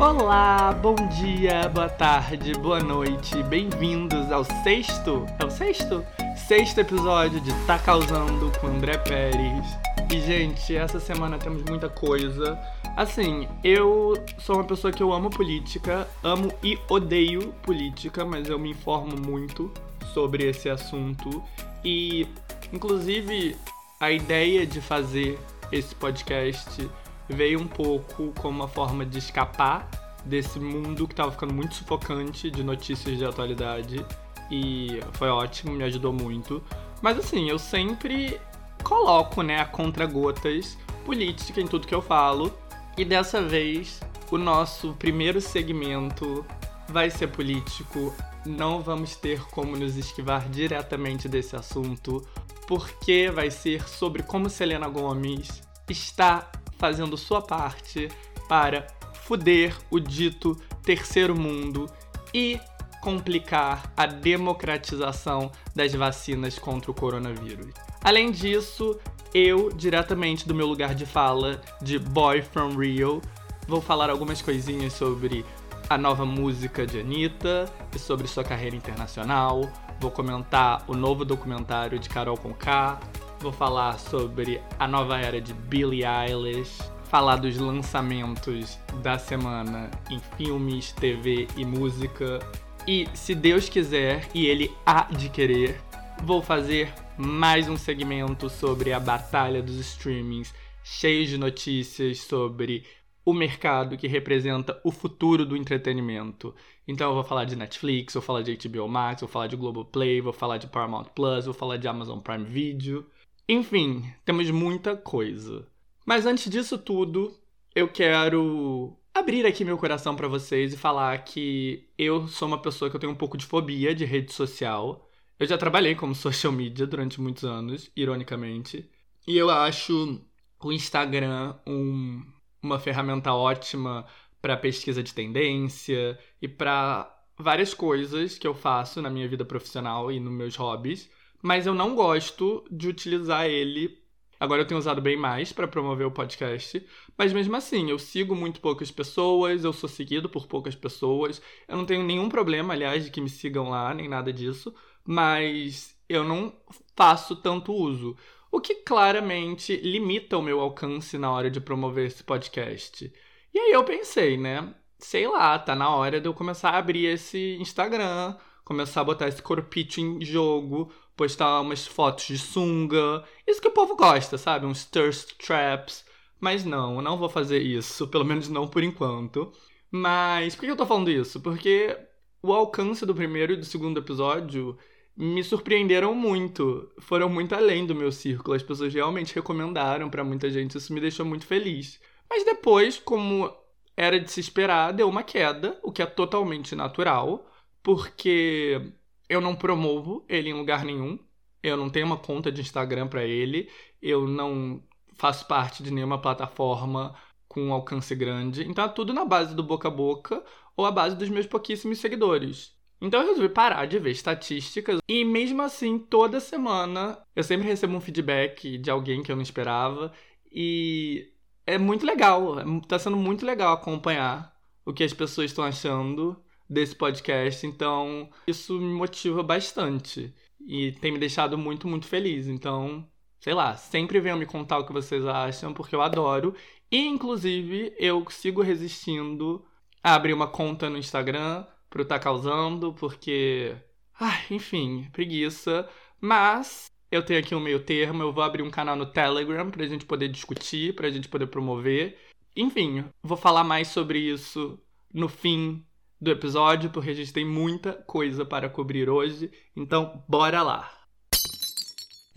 Olá, bom dia, boa tarde, boa noite, bem-vindos ao sexto, é o sexto? Sexto episódio de Tá Causando com André Pérez. E, gente, essa semana temos muita coisa. Assim, eu sou uma pessoa que eu amo política, amo e odeio política, mas eu me informo muito sobre esse assunto. E, inclusive, a ideia de fazer esse podcast veio um pouco como uma forma de escapar desse mundo que estava ficando muito sufocante de notícias de atualidade. E foi ótimo, me ajudou muito. Mas assim, eu sempre coloco, né, a contra-gotas política em tudo que eu falo. E dessa vez, o nosso primeiro segmento vai ser político. Não vamos ter como nos esquivar diretamente desse assunto, porque vai ser sobre como Selena Gomes está fazendo sua parte para fuder o dito terceiro mundo e complicar a democratização das vacinas contra o coronavírus. Além disso, eu, diretamente do meu lugar de fala de Boy from Rio, vou falar algumas coisinhas sobre a nova música de Anitta e sobre sua carreira internacional. Vou comentar o novo documentário de Carol Conká, Vou falar sobre a nova era de Billie Eilish, falar dos lançamentos da semana em filmes, TV e música. E se Deus quiser e Ele há de querer, vou fazer mais um segmento sobre a batalha dos streamings, cheio de notícias sobre o mercado que representa o futuro do entretenimento. Então eu vou falar de Netflix, vou falar de HBO Max, vou falar de Globoplay, vou falar de Paramount Plus, vou falar de Amazon Prime Video. Enfim, temos muita coisa. Mas antes disso tudo, eu quero abrir aqui meu coração para vocês e falar que eu sou uma pessoa que eu tenho um pouco de fobia de rede social. Eu já trabalhei como social media durante muitos anos, ironicamente, e eu acho o Instagram um, uma ferramenta ótima para pesquisa de tendência e para várias coisas que eu faço na minha vida profissional e nos meus hobbies mas eu não gosto de utilizar ele. Agora eu tenho usado bem mais para promover o podcast, mas mesmo assim, eu sigo muito poucas pessoas, eu sou seguido por poucas pessoas. Eu não tenho nenhum problema, aliás, de que me sigam lá, nem nada disso, mas eu não faço tanto uso. O que claramente limita o meu alcance na hora de promover esse podcast. E aí eu pensei, né? Sei lá, tá na hora de eu começar a abrir esse Instagram, começar a botar esse corpite em jogo, postar umas fotos de sunga. Isso que o povo gosta, sabe? Uns thirst traps. Mas não, eu não vou fazer isso, pelo menos não por enquanto. Mas por que eu tô falando isso? Porque o alcance do primeiro e do segundo episódio me surpreenderam muito. Foram muito além do meu círculo. As pessoas realmente recomendaram para muita gente. Isso me deixou muito feliz. Mas depois, como era de se esperar, deu uma queda, o que é totalmente natural, porque eu não promovo ele em lugar nenhum. Eu não tenho uma conta de Instagram para ele. Eu não faço parte de nenhuma plataforma com alcance grande. Então é tudo na base do boca a boca ou a base dos meus pouquíssimos seguidores. Então eu resolvi parar de ver estatísticas e mesmo assim toda semana eu sempre recebo um feedback de alguém que eu não esperava e é muito legal, tá sendo muito legal acompanhar o que as pessoas estão achando desse podcast. Então, isso me motiva bastante e tem me deixado muito, muito feliz. Então, sei lá, sempre venham me contar o que vocês acham, porque eu adoro. E, inclusive, eu sigo resistindo a abrir uma conta no Instagram pro Tá Causando, porque. Ai, enfim, preguiça. Mas eu tenho aqui um meio termo, eu vou abrir um canal no Telegram pra gente poder discutir, pra gente poder promover. Enfim, vou falar mais sobre isso no fim do episódio, porque a gente tem muita coisa para cobrir hoje. Então, bora lá!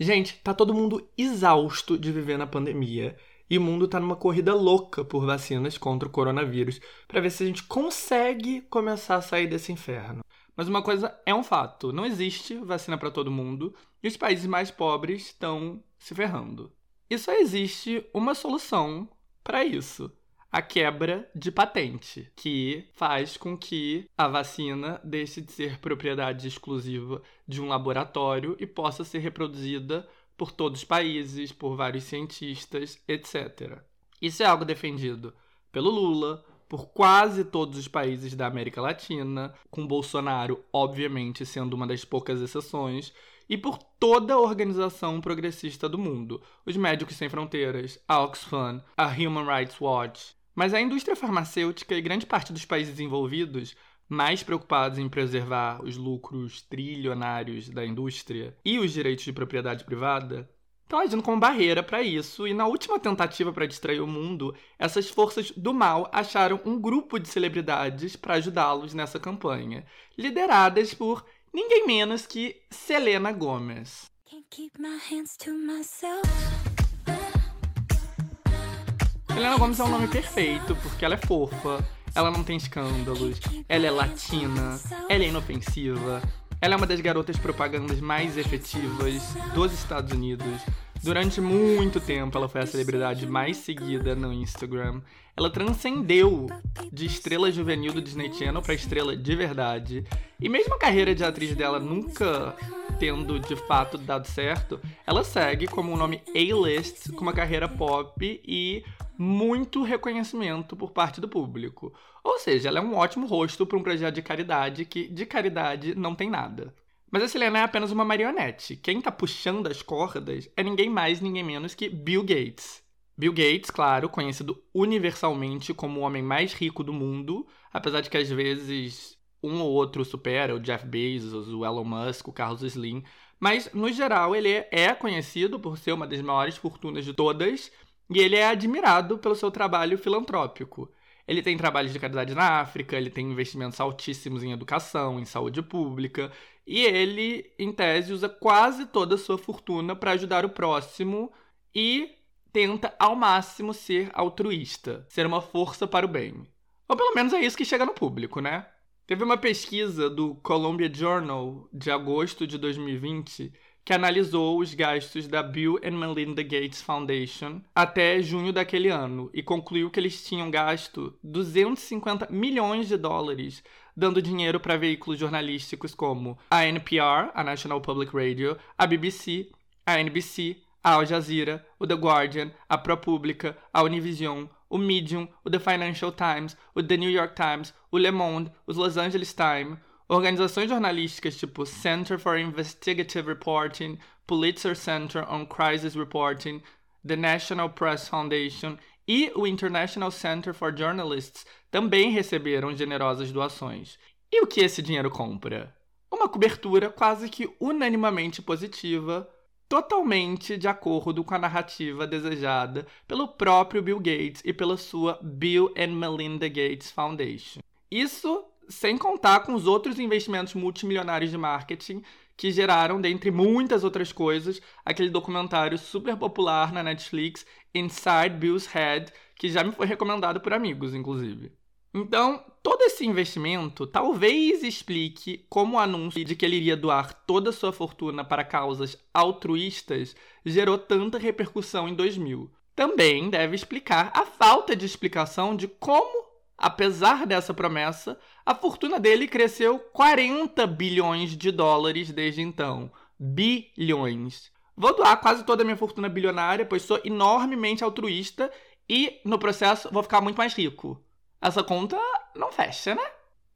Gente, tá todo mundo exausto de viver na pandemia e o mundo tá numa corrida louca por vacinas contra o coronavírus para ver se a gente consegue começar a sair desse inferno. Mas uma coisa é um fato: não existe vacina para todo mundo e os países mais pobres estão se ferrando. E só existe uma solução para isso a quebra de patente, que faz com que a vacina deixe de ser propriedade exclusiva de um laboratório e possa ser reproduzida por todos os países, por vários cientistas, etc. Isso é algo defendido pelo Lula, por quase todos os países da América Latina, com Bolsonaro, obviamente, sendo uma das poucas exceções, e por toda a organização progressista do mundo, os Médicos Sem Fronteiras, a Oxfam, a Human Rights Watch. Mas a indústria farmacêutica e grande parte dos países envolvidos mais preocupados em preservar os lucros trilionários da indústria e os direitos de propriedade privada, estão agindo como barreira para isso, e na última tentativa para distrair o mundo, essas forças do mal acharam um grupo de celebridades para ajudá-los nessa campanha, lideradas por ninguém menos que Selena Gomez. Selena Gomez é um nome perfeito porque ela é fofa, ela não tem escândalos, ela é latina, ela é inofensiva, ela é uma das garotas propagandas mais efetivas dos Estados Unidos. Durante muito tempo, ela foi a celebridade mais seguida no Instagram. Ela transcendeu de estrela juvenil do Disney Channel para estrela de verdade. E mesmo a carreira de atriz dela nunca tendo de fato dado certo, ela segue como um nome A-list com uma carreira pop e muito reconhecimento por parte do público. Ou seja, ela é um ótimo rosto para um projeto de caridade que de caridade não tem nada. Mas a Selena é apenas uma marionete. Quem está puxando as cordas é ninguém mais, ninguém menos que Bill Gates. Bill Gates, claro, conhecido universalmente como o homem mais rico do mundo, apesar de que às vezes um ou outro supera o Jeff Bezos, o Elon Musk, o Carlos Slim, mas no geral ele é conhecido por ser uma das maiores fortunas de todas e ele é admirado pelo seu trabalho filantrópico. Ele tem trabalhos de caridade na África, ele tem investimentos altíssimos em educação, em saúde pública, e ele, em tese, usa quase toda a sua fortuna para ajudar o próximo e tenta ao máximo ser altruísta, ser uma força para o bem. Ou pelo menos é isso que chega no público, né? Teve uma pesquisa do Columbia Journal de agosto de 2020 que analisou os gastos da Bill and Melinda Gates Foundation até junho daquele ano e concluiu que eles tinham gasto 250 milhões de dólares dando dinheiro para veículos jornalísticos como a NPR, a National Public Radio, a BBC, a NBC, a Al Jazeera, o The Guardian, a ProPublica, a Univision, o Medium, o The Financial Times, o The New York Times, o Le Monde, os Los Angeles Times, Organizações jornalísticas tipo Center for Investigative Reporting, Pulitzer Center on Crisis Reporting, the National Press Foundation e o International Center for Journalists também receberam generosas doações. E o que esse dinheiro compra? Uma cobertura quase que unanimamente positiva, totalmente de acordo com a narrativa desejada pelo próprio Bill Gates e pela sua Bill and Melinda Gates Foundation. Isso sem contar com os outros investimentos multimilionários de marketing que geraram, dentre muitas outras coisas, aquele documentário super popular na Netflix, Inside Bill's Head, que já me foi recomendado por amigos, inclusive. Então, todo esse investimento talvez explique como o anúncio de que ele iria doar toda a sua fortuna para causas altruístas gerou tanta repercussão em 2000. Também deve explicar a falta de explicação de como Apesar dessa promessa, a fortuna dele cresceu 40 bilhões de dólares desde então. Bilhões. Vou doar quase toda a minha fortuna bilionária, pois sou enormemente altruísta e, no processo, vou ficar muito mais rico. Essa conta não fecha, né?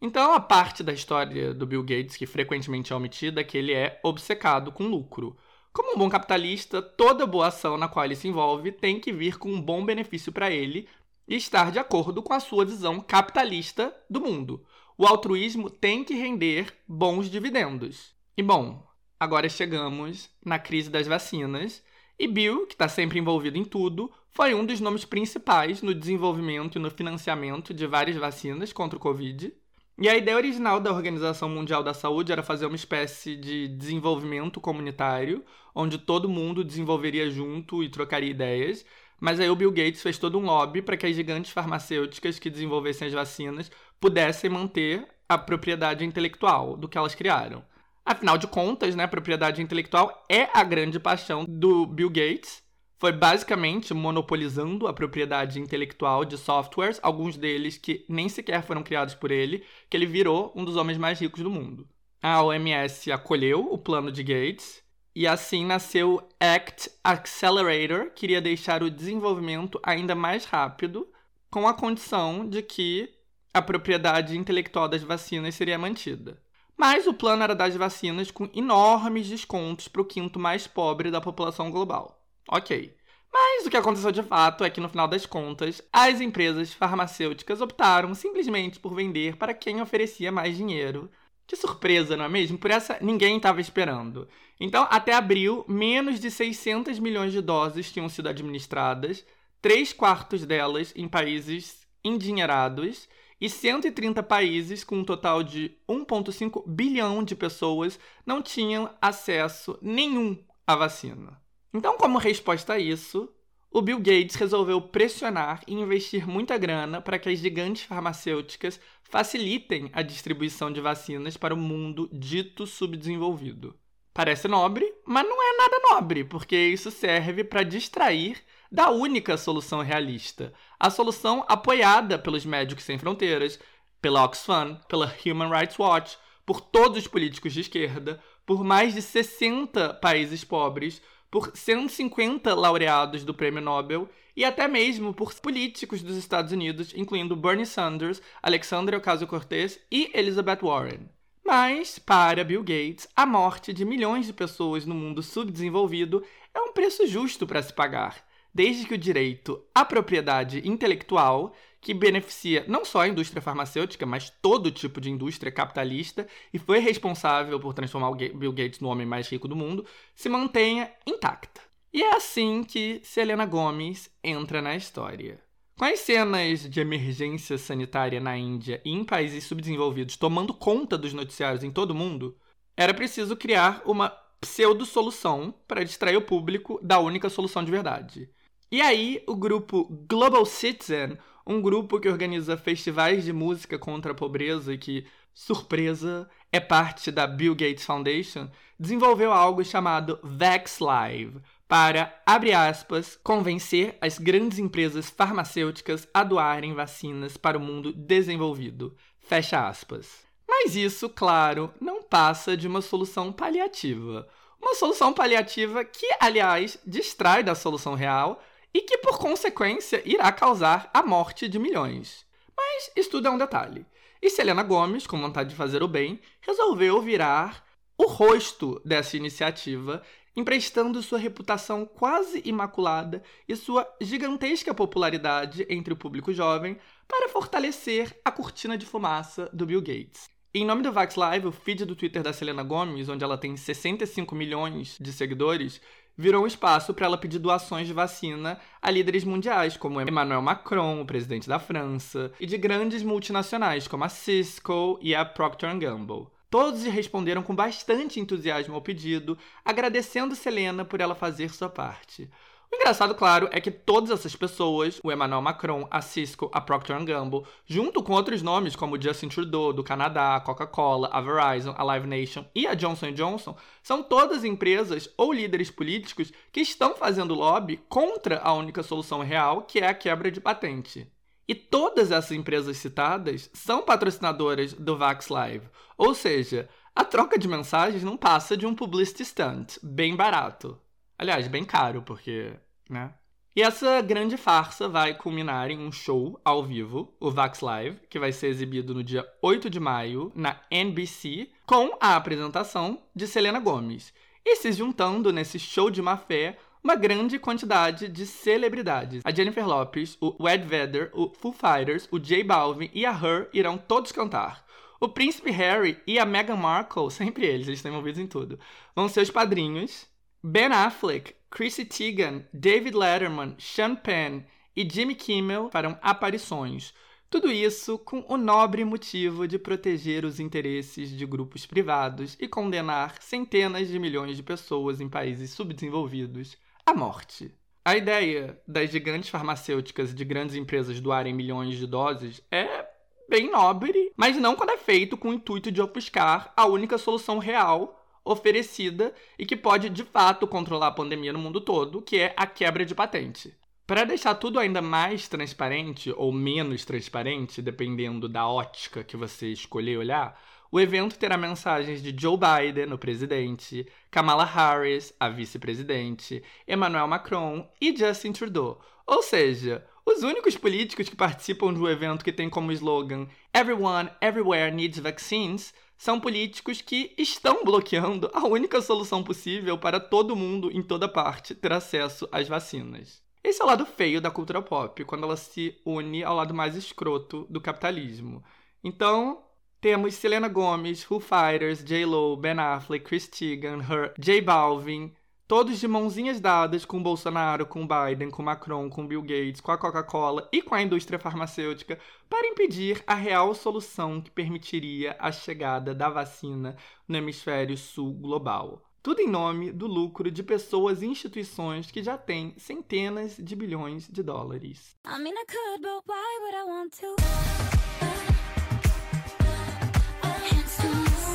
Então, a parte da história do Bill Gates que frequentemente é omitida é que ele é obcecado com lucro. Como um bom capitalista, toda boa ação na qual ele se envolve tem que vir com um bom benefício para ele, e estar de acordo com a sua visão capitalista do mundo. O altruísmo tem que render bons dividendos. E bom, agora chegamos na crise das vacinas. E Bill, que está sempre envolvido em tudo, foi um dos nomes principais no desenvolvimento e no financiamento de várias vacinas contra o Covid. E a ideia original da Organização Mundial da Saúde era fazer uma espécie de desenvolvimento comunitário, onde todo mundo desenvolveria junto e trocaria ideias, mas aí o Bill Gates fez todo um lobby para que as gigantes farmacêuticas que desenvolvessem as vacinas pudessem manter a propriedade intelectual do que elas criaram. Afinal de contas, né, a propriedade intelectual é a grande paixão do Bill Gates. Foi basicamente monopolizando a propriedade intelectual de softwares, alguns deles que nem sequer foram criados por ele, que ele virou um dos homens mais ricos do mundo. A OMS acolheu o plano de Gates e assim nasceu ACT Accelerator, queria deixar o desenvolvimento ainda mais rápido com a condição de que a propriedade intelectual das vacinas seria mantida. Mas o plano era dar as vacinas com enormes descontos para o quinto mais pobre da população global. Ok. Mas o que aconteceu de fato é que, no final das contas, as empresas farmacêuticas optaram simplesmente por vender para quem oferecia mais dinheiro. De surpresa, não é mesmo? Por essa ninguém estava esperando. Então, até abril, menos de 600 milhões de doses tinham sido administradas, três quartos delas em países endinheirados e 130 países, com um total de 1,5 bilhão de pessoas, não tinham acesso nenhum à vacina. Então, como resposta a isso, o Bill Gates resolveu pressionar e investir muita grana para que as gigantes farmacêuticas facilitem a distribuição de vacinas para o mundo dito subdesenvolvido. Parece nobre, mas não é nada nobre, porque isso serve para distrair da única solução realista, a solução apoiada pelos Médicos Sem Fronteiras, pela Oxfam, pela Human Rights Watch, por todos os políticos de esquerda, por mais de 60 países pobres, por 150 laureados do Prêmio Nobel e até mesmo por políticos dos Estados Unidos, incluindo Bernie Sanders, Alexandria Ocasio-Cortez e Elizabeth Warren. Mas, para Bill Gates, a morte de milhões de pessoas no mundo subdesenvolvido é um preço justo para se pagar, desde que o direito à propriedade intelectual que beneficia não só a indústria farmacêutica, mas todo tipo de indústria capitalista e foi responsável por transformar Bill Gates no homem mais rico do mundo, se mantenha intacta. E é assim que Selena Gomez entra na história. Com as cenas de emergência sanitária na Índia e em países subdesenvolvidos tomando conta dos noticiários em todo o mundo, era preciso criar uma pseudo-solução para distrair o público da única solução de verdade. E aí, o grupo Global Citizen um grupo que organiza festivais de música contra a pobreza e que, surpresa, é parte da Bill Gates Foundation, desenvolveu algo chamado Vax Live para, abre aspas, convencer as grandes empresas farmacêuticas a doarem vacinas para o mundo desenvolvido. Fecha aspas. Mas isso, claro, não passa de uma solução paliativa. Uma solução paliativa que, aliás, distrai da solução real e que, por consequência, irá causar a morte de milhões. Mas isso tudo é um detalhe. E Selena Gomes, com vontade de fazer o bem, resolveu virar o rosto dessa iniciativa, emprestando sua reputação quase imaculada e sua gigantesca popularidade entre o público jovem para fortalecer a cortina de fumaça do Bill Gates. Em nome do Vax Live, o feed do Twitter da Selena Gomes, onde ela tem 65 milhões de seguidores, virou um espaço para ela pedir doações de vacina a líderes mundiais, como Emmanuel Macron, o presidente da França, e de grandes multinacionais, como a Cisco e a Procter Gamble. Todos responderam com bastante entusiasmo ao pedido, agradecendo Selena por ela fazer sua parte. O engraçado, claro, é que todas essas pessoas, o Emmanuel Macron, a Cisco, a Procter Gamble, junto com outros nomes como Justin Trudeau, do Canadá, a Coca-Cola, a Verizon, a Live Nation e a Johnson Johnson, são todas empresas ou líderes políticos que estão fazendo lobby contra a única solução real, que é a quebra de patente. E todas essas empresas citadas são patrocinadoras do Vax Live, ou seja, a troca de mensagens não passa de um publicity stunt, bem barato. Aliás, bem caro, porque, né? E essa grande farsa vai culminar em um show ao vivo, o Vax Live, que vai ser exibido no dia 8 de maio na NBC, com a apresentação de Selena Gomez. E se juntando nesse show de má fé, uma grande quantidade de celebridades. A Jennifer Lopez, o Ed Vedder, o Foo Fighters, o J Balvin e a Her irão todos cantar. O príncipe Harry e a Meghan Markle, sempre eles, eles estão envolvidos em tudo, vão ser os padrinhos. Ben Affleck, Chrissy Teigen, David Letterman, Sean Penn e Jimmy Kimmel farão aparições. Tudo isso com o nobre motivo de proteger os interesses de grupos privados e condenar centenas de milhões de pessoas em países subdesenvolvidos à morte. A ideia das gigantes farmacêuticas e de grandes empresas doarem milhões de doses é bem nobre, mas não quando é feito com o intuito de ofuscar a única solução real oferecida e que pode de fato controlar a pandemia no mundo todo, que é a quebra de patente. Para deixar tudo ainda mais transparente ou menos transparente, dependendo da ótica que você escolher olhar, o evento terá mensagens de Joe Biden, o presidente, Kamala Harris, a vice-presidente, Emmanuel Macron e Justin Trudeau. Ou seja, Os únicos políticos que participam de um evento que tem como slogan Everyone, Everywhere Needs Vaccines são políticos que estão bloqueando a única solução possível para todo mundo em toda parte ter acesso às vacinas. Esse é o lado feio da cultura pop, quando ela se une ao lado mais escroto do capitalismo. Então, temos Selena Gomez, Foo Fighters, J-Lo, Ben Affleck, Chris Teigen, Her, J Balvin, todos de mãozinhas dadas com Bolsonaro, com Biden, com Macron, com Bill Gates, com a Coca-Cola e com a indústria farmacêutica para impedir a real solução que permitiria a chegada da vacina no hemisfério sul global. Tudo em nome do lucro de pessoas e instituições que já têm centenas de bilhões de dólares. I mean,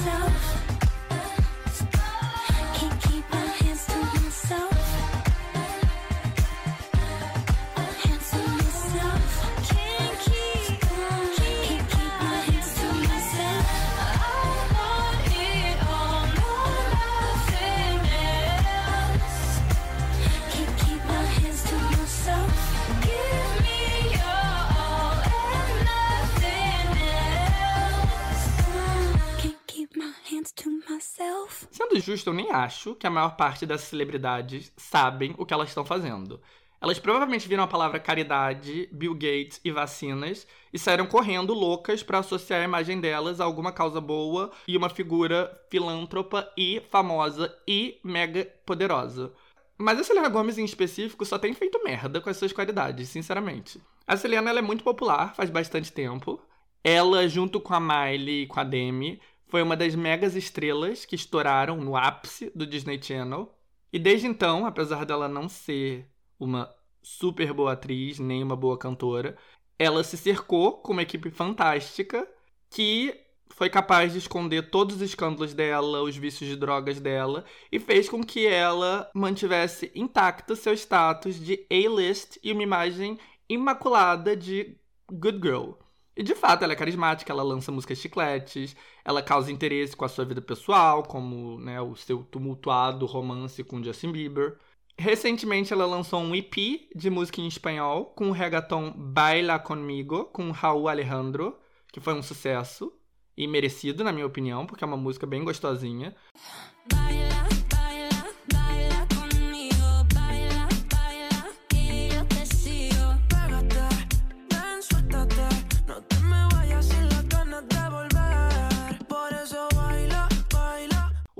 Sendo justo, eu nem acho que a maior parte das celebridades sabem o que elas estão fazendo. Elas provavelmente viram a palavra caridade, Bill Gates e vacinas e saíram correndo loucas para associar a imagem delas a alguma causa boa e uma figura filântropa e famosa e mega poderosa. Mas a Selena Gomez em específico só tem feito merda com as suas qualidades, sinceramente. A Selena é muito popular faz bastante tempo. Ela, junto com a Miley e com a Demi, foi uma das megas estrelas que estouraram no ápice do Disney Channel. E desde então, apesar dela não ser uma super boa atriz, nem uma boa cantora, ela se cercou com uma equipe fantástica que foi capaz de esconder todos os escândalos dela, os vícios de drogas dela, e fez com que ela mantivesse intacto seu status de A-list e uma imagem imaculada de good girl. E de fato, ela é carismática, ela lança músicas chicletes, ela causa interesse com a sua vida pessoal, como né, o seu tumultuado romance com Justin Bieber. Recentemente, ela lançou um EP de música em espanhol com o reggaeton Baila Conmigo, com Raul Alejandro, que foi um sucesso e merecido, na minha opinião, porque é uma música bem gostosinha. Baila.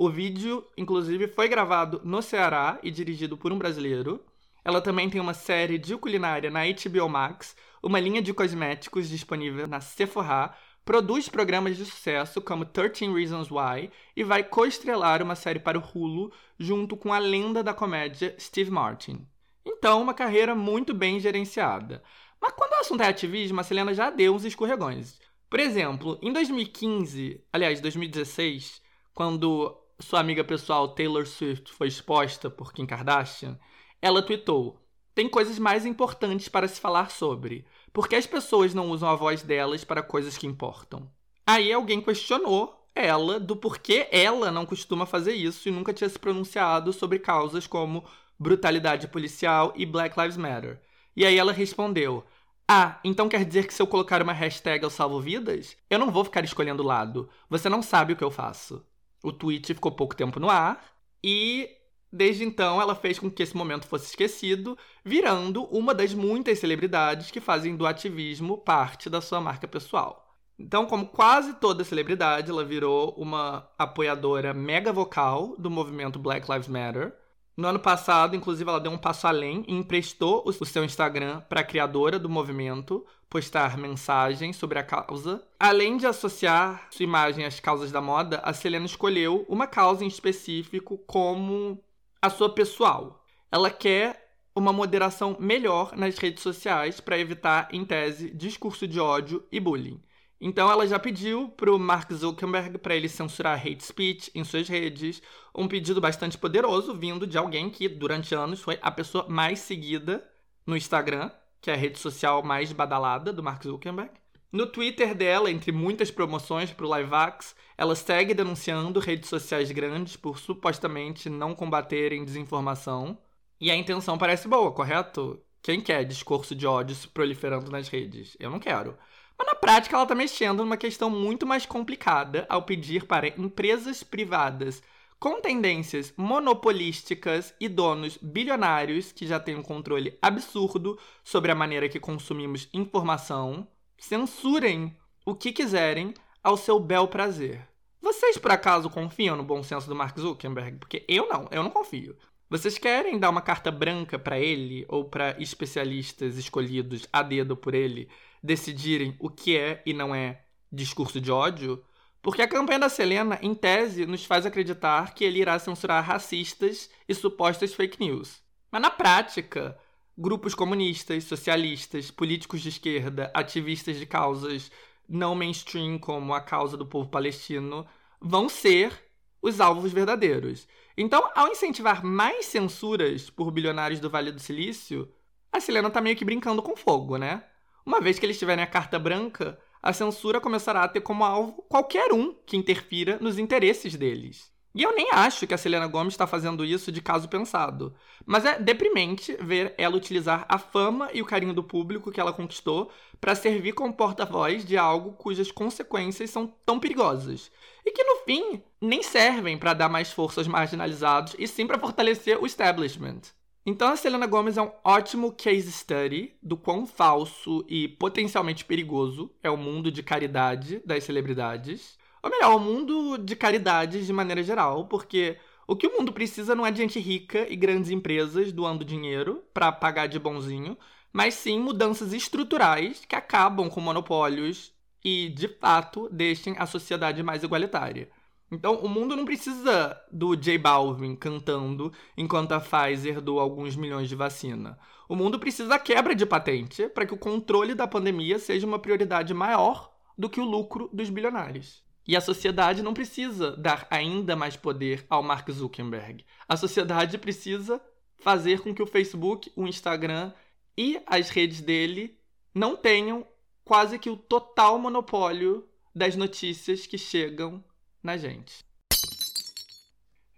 O vídeo, inclusive, foi gravado no Ceará e dirigido por um brasileiro. Ela também tem uma série de culinária na HBO Max, uma linha de cosméticos disponível na Sephora, produz programas de sucesso como 13 Reasons Why e vai co-estrelar uma série para o Hulu junto com a lenda da comédia Steve Martin. Então, uma carreira muito bem gerenciada. Mas quando o assunto é ativismo, a Selena já deu uns escorregões. Por exemplo, em 2015, aliás, 2016, quando sua amiga pessoal Taylor Swift foi exposta por Kim Kardashian, ela tweetou: Tem coisas mais importantes para se falar sobre. Por que as pessoas não usam a voz delas para coisas que importam? Aí alguém questionou ela do porquê ela não costuma fazer isso e nunca tinha se pronunciado sobre causas como brutalidade policial e Black Lives Matter. E aí ela respondeu: Ah, então quer dizer que se eu colocar uma hashtag eu salvo vidas? Eu não vou ficar escolhendo lado. Você não sabe o que eu faço. O tweet ficou pouco tempo no ar e desde então ela fez com que esse momento fosse esquecido, virando uma das muitas celebridades que fazem do ativismo parte da sua marca pessoal. Então, como quase toda celebridade, ela virou uma apoiadora mega vocal do movimento Black Lives Matter no ano passado, inclusive, ela deu um passo além e emprestou o seu Instagram para a criadora do movimento postar mensagens sobre a causa. Além de associar sua imagem às causas da moda, a Selena escolheu uma causa em específico como a sua pessoal. Ela quer uma moderação melhor nas redes sociais para evitar, em tese, discurso de ódio e bullying. Então ela já pediu para o Mark Zuckerberg para ele censurar hate speech em suas redes, um pedido bastante poderoso vindo de alguém que durante anos foi a pessoa mais seguida no Instagram, que é a rede social mais badalada do Mark Zuckerberg. No Twitter dela, entre muitas promoções para o LiveAx, ela segue denunciando redes sociais grandes por supostamente não combaterem desinformação. E a intenção parece boa, correto? Quem quer discurso de ódio se proliferando nas redes? Eu não quero. Mas na prática, ela está mexendo numa questão muito mais complicada ao pedir para empresas privadas com tendências monopolísticas e donos bilionários que já têm um controle absurdo sobre a maneira que consumimos informação censurem o que quiserem ao seu bel prazer. Vocês por acaso confiam no bom senso do Mark Zuckerberg? Porque eu não, eu não confio. Vocês querem dar uma carta branca para ele ou para especialistas escolhidos a dedo por ele decidirem o que é e não é discurso de ódio? Porque a campanha da Selena, em tese, nos faz acreditar que ele irá censurar racistas e supostas fake news. Mas na prática, grupos comunistas, socialistas, políticos de esquerda, ativistas de causas não mainstream como a causa do povo palestino vão ser os alvos verdadeiros. Então, ao incentivar mais censuras por bilionários do Vale do Silício, a Selena tá meio que brincando com fogo, né? Uma vez que eles tiverem a carta branca, a censura começará a ter como alvo qualquer um que interfira nos interesses deles. E eu nem acho que a Selena Gomez está fazendo isso de caso pensado. Mas é deprimente ver ela utilizar a fama e o carinho do público que ela conquistou para servir como porta-voz de algo cujas consequências são tão perigosas. E que no fim nem servem para dar mais força aos marginalizados e sim para fortalecer o establishment. Então a Selena Gomez é um ótimo case study do quão falso e potencialmente perigoso é o mundo de caridade das celebridades ou melhor, o mundo de caridades de maneira geral, porque o que o mundo precisa não é de gente rica e grandes empresas doando dinheiro para pagar de bonzinho, mas sim mudanças estruturais que acabam com monopólios e, de fato, deixem a sociedade mais igualitária. Então, o mundo não precisa do J Balvin cantando enquanto a Pfizer doa alguns milhões de vacina. O mundo precisa da quebra de patente para que o controle da pandemia seja uma prioridade maior do que o lucro dos bilionários. E a sociedade não precisa dar ainda mais poder ao Mark Zuckerberg. A sociedade precisa fazer com que o Facebook, o Instagram e as redes dele não tenham quase que o total monopólio das notícias que chegam na gente.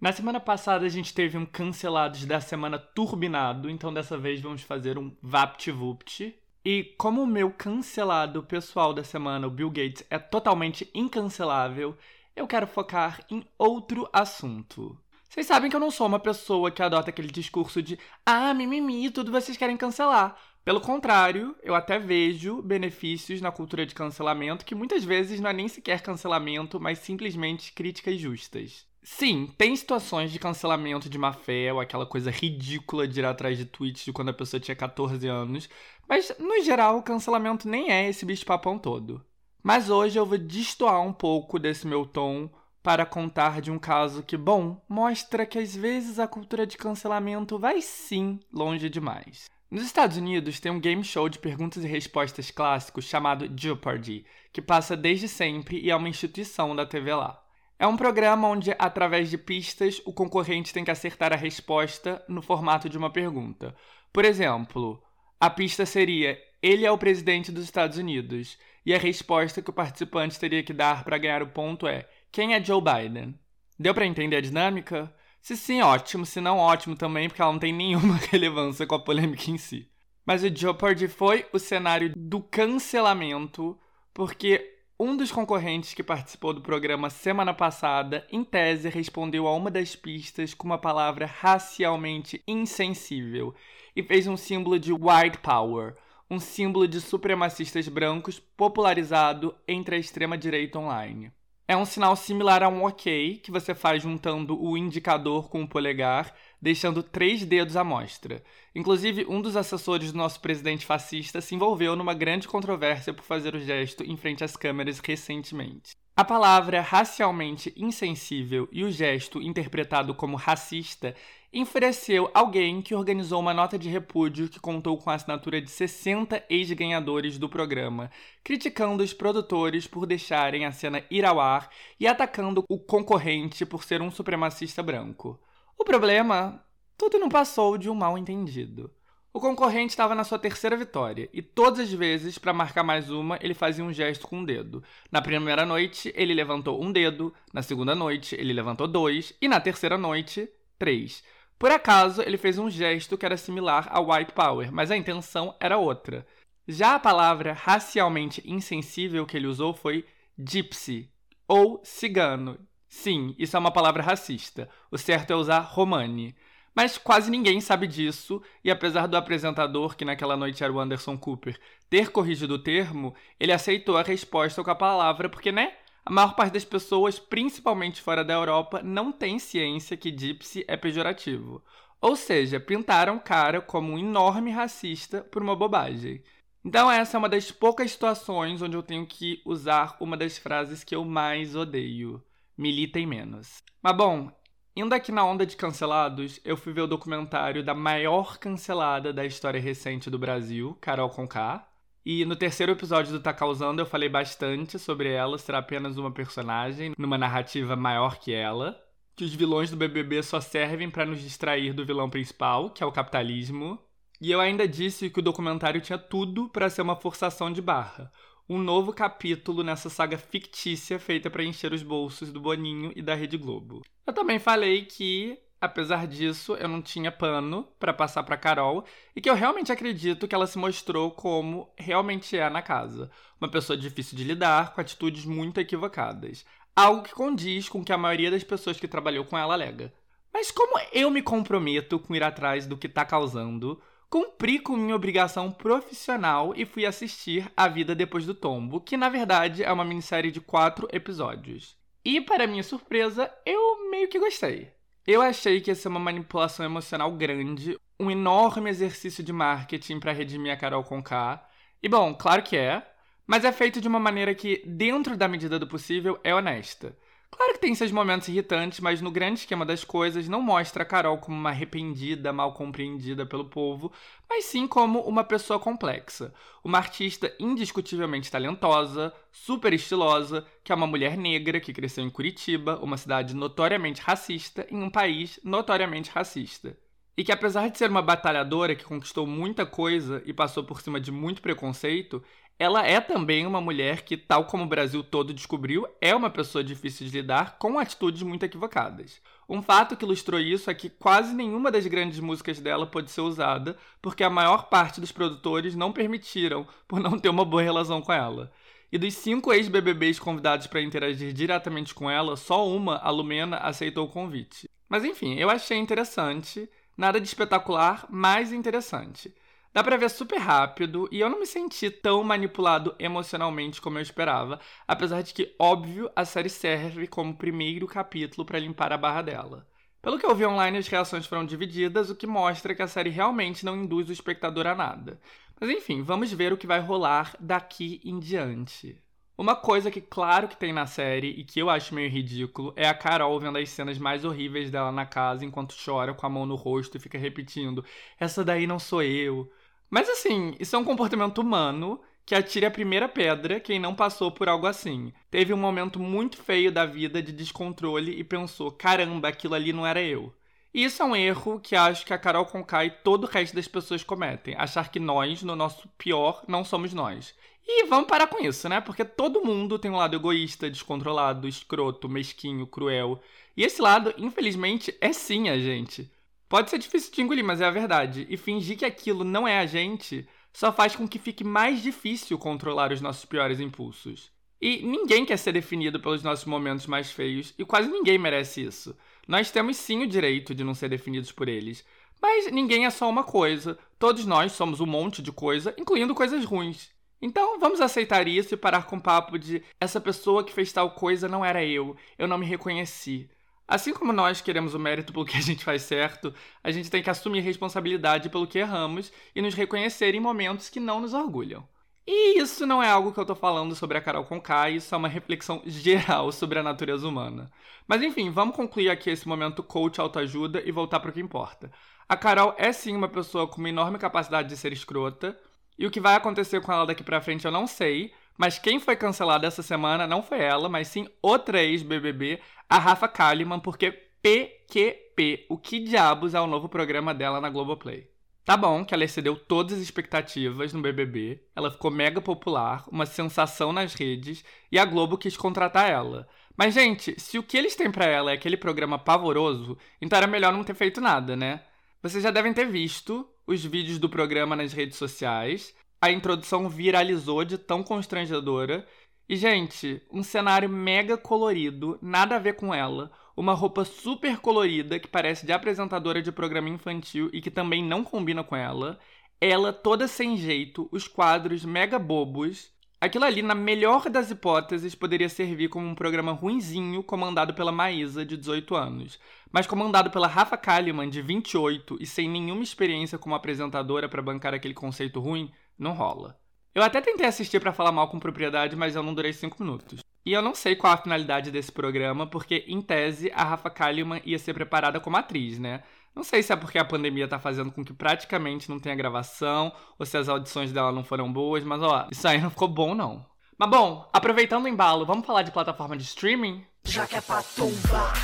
Na semana passada a gente teve um cancelados da semana turbinado, então dessa vez vamos fazer um VaptVupt. E como o meu cancelado pessoal da semana, o Bill Gates, é totalmente incancelável, eu quero focar em outro assunto. Vocês sabem que eu não sou uma pessoa que adota aquele discurso de ah, mimimi, tudo vocês querem cancelar. Pelo contrário, eu até vejo benefícios na cultura de cancelamento que muitas vezes não é nem sequer cancelamento, mas simplesmente críticas justas. Sim, tem situações de cancelamento de má fé, ou aquela coisa ridícula de ir atrás de tweets de quando a pessoa tinha 14 anos, mas no geral o cancelamento nem é esse bicho-papão todo. Mas hoje eu vou destoar um pouco desse meu tom para contar de um caso que, bom, mostra que às vezes a cultura de cancelamento vai sim longe demais. Nos Estados Unidos tem um game show de perguntas e respostas clássicos chamado Jeopardy, que passa desde sempre e é uma instituição da TV lá. É um programa onde, através de pistas, o concorrente tem que acertar a resposta no formato de uma pergunta. Por exemplo, a pista seria: ele é o presidente dos Estados Unidos. E a resposta que o participante teria que dar para ganhar o ponto é: quem é Joe Biden? Deu para entender a dinâmica? Se sim, ótimo. Se não, ótimo também, porque ela não tem nenhuma relevância com a polêmica em si. Mas o Jeopardy foi o cenário do cancelamento, porque um dos concorrentes que participou do programa semana passada, em tese, respondeu a uma das pistas com uma palavra racialmente insensível e fez um símbolo de white power, um símbolo de supremacistas brancos popularizado entre a extrema-direita online. É um sinal similar a um OK que você faz juntando o indicador com o polegar, deixando três dedos à mostra. Inclusive, um dos assessores do nosso presidente fascista se envolveu numa grande controvérsia por fazer o gesto em frente às câmeras recentemente. A palavra racialmente insensível e o gesto interpretado como racista enfureceu alguém que organizou uma nota de repúdio que contou com a assinatura de 60 ex-ganhadores do programa, criticando os produtores por deixarem a cena ir ao ar e atacando o concorrente por ser um supremacista branco. O problema, tudo não passou de um mal entendido. O concorrente estava na sua terceira vitória, e todas as vezes, para marcar mais uma, ele fazia um gesto com um dedo. Na primeira noite, ele levantou um dedo, na segunda noite, ele levantou dois, e na terceira noite, três Por acaso, ele fez um gesto que era similar ao white power, mas a intenção era outra. Já a palavra racialmente insensível que ele usou foi gypsy ou cigano. Sim, isso é uma palavra racista. O certo é usar romani. Mas quase ninguém sabe disso, e apesar do apresentador, que naquela noite era o Anderson Cooper, ter corrigido o termo, ele aceitou a resposta com a palavra, porque, né? A maior parte das pessoas, principalmente fora da Europa, não tem ciência que gypsy é pejorativo. Ou seja, pintaram o cara como um enorme racista por uma bobagem. Então, essa é uma das poucas situações onde eu tenho que usar uma das frases que eu mais odeio: militem menos. Mas bom, indo aqui na onda de cancelados, eu fui ver o documentário da maior cancelada da história recente do Brasil, Carol Conká. E no terceiro episódio do Tá Causando eu falei bastante sobre ela ser apenas uma personagem numa narrativa maior que ela. Que os vilões do BBB só servem para nos distrair do vilão principal, que é o capitalismo. E eu ainda disse que o documentário tinha tudo para ser uma forçação de barra. Um novo capítulo nessa saga fictícia feita para encher os bolsos do Boninho e da Rede Globo. Eu também falei que apesar disso, eu não tinha pano para passar para Carol e que eu realmente acredito que ela se mostrou como realmente é na casa, uma pessoa difícil de lidar, com atitudes muito equivocadas, algo que condiz com o que a maioria das pessoas que trabalhou com ela alega. Mas como eu me comprometo com ir atrás do que tá causando, cumpri com minha obrigação profissional e fui assistir A Vida Depois do Tombo, que na verdade é uma minissérie de quatro episódios. E, para minha surpresa, eu meio que gostei. Eu achei que ia ser uma manipulação emocional grande, um enorme exercício de marketing para redimir a Carol Conká. E bom, claro que é, mas é feito de uma maneira que, dentro da medida do possível, é honesta. Claro que tem seus momentos irritantes, mas no grande esquema das coisas não mostra a Carol como uma arrependida, mal compreendida pelo povo, mas sim como uma pessoa complexa. Uma artista indiscutivelmente talentosa, super estilosa, que é uma mulher negra que cresceu em Curitiba, uma cidade notoriamente racista, em um país notoriamente racista. E que apesar de ser uma batalhadora que conquistou muita coisa e passou por cima de muito preconceito, ela é também uma mulher que, tal como o Brasil todo descobriu, é uma pessoa difícil de lidar com atitudes muito equivocadas. Um fato que ilustrou isso é que quase nenhuma das grandes músicas dela pôde ser usada, porque a maior parte dos produtores não permitiram, por não ter uma boa relação com ela. E dos cinco ex-BBBs convidados para interagir diretamente com ela, só uma, a Lumena, aceitou o convite. Mas enfim, eu achei interessante, nada de espetacular, mas interessante. Dá pra ver super rápido e eu não me senti tão manipulado emocionalmente como eu esperava, apesar de que, óbvio, a série serve como primeiro capítulo para limpar a barra dela. Pelo que eu vi online, as reações foram divididas, o que mostra que a série realmente não induz o espectador a nada. Mas enfim, vamos ver o que vai rolar daqui em diante. Uma coisa que claro que tem na série e que eu acho meio ridículo é a Carol vendo as cenas mais horríveis dela na casa enquanto chora com a mão no rosto e fica repetindo: Essa daí não sou eu. Mas assim, isso é um comportamento humano que atire a primeira pedra quem não passou por algo assim. Teve um momento muito feio da vida de descontrole e pensou: caramba, aquilo ali não era eu. E isso é um erro que acho que a Carol Conká e todo o resto das pessoas cometem. Achar que nós, no nosso pior, não somos nós. E vamos parar com isso, né? Porque todo mundo tem um lado egoísta, descontrolado, escroto, mesquinho, cruel. E esse lado, infelizmente, é sim a gente. Pode ser difícil de engolir, mas é a verdade. E fingir que aquilo não é a gente só faz com que fique mais difícil controlar os nossos piores impulsos. E ninguém quer ser definido pelos nossos momentos mais feios, e quase ninguém merece isso. Nós temos sim o direito de não ser definidos por eles. Mas ninguém é só uma coisa. Todos nós somos um monte de coisa, incluindo coisas ruins. Então vamos aceitar isso e parar com o papo de essa pessoa que fez tal coisa não era eu, eu não me reconheci. Assim como nós queremos o mérito pelo que a gente faz certo, a gente tem que assumir responsabilidade pelo que erramos e nos reconhecer em momentos que não nos orgulham. E isso não é algo que eu tô falando sobre a Carol Conká, isso é uma reflexão geral sobre a natureza humana. Mas enfim, vamos concluir aqui esse momento coach autoajuda e voltar para o que importa. A Carol é sim uma pessoa com uma enorme capacidade de ser escrota, e o que vai acontecer com ela daqui pra frente eu não sei, mas quem foi cancelada essa semana não foi ela, mas sim outra ex-BBB, a Rafa Kalimann, porque PQP, o que diabos é o novo programa dela na Globoplay? Tá bom que ela excedeu todas as expectativas no BBB, ela ficou mega popular, uma sensação nas redes, e a Globo quis contratar ela. Mas, gente, se o que eles têm para ela é aquele programa pavoroso, então era melhor não ter feito nada, né? Vocês já devem ter visto os vídeos do programa nas redes sociais. A introdução viralizou de tão constrangedora. E, gente, um cenário mega colorido, nada a ver com ela uma roupa super colorida que parece de apresentadora de programa infantil e que também não combina com ela. Ela toda sem jeito, os quadros mega bobos. Aquilo ali, na melhor das hipóteses, poderia servir como um programa ruinzinho comandado pela Maísa, de 18 anos. Mas comandado pela Rafa Kalimann, de 28, e sem nenhuma experiência como apresentadora para bancar aquele conceito ruim, não rola. Eu até tentei assistir para falar mal com propriedade, mas eu não durei 5 minutos. E eu não sei qual a finalidade desse programa, porque, em tese, a Rafa Kalimann ia ser preparada como atriz, né? Não sei se é porque a pandemia tá fazendo com que praticamente não tenha gravação, ou se as audições dela não foram boas, mas ó, isso aí não ficou bom, não. Mas bom, aproveitando o embalo, vamos falar de plataforma de streaming? Já que é pra tombar,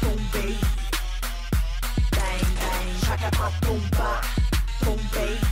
tombei. Já que é pra tombar, tombei.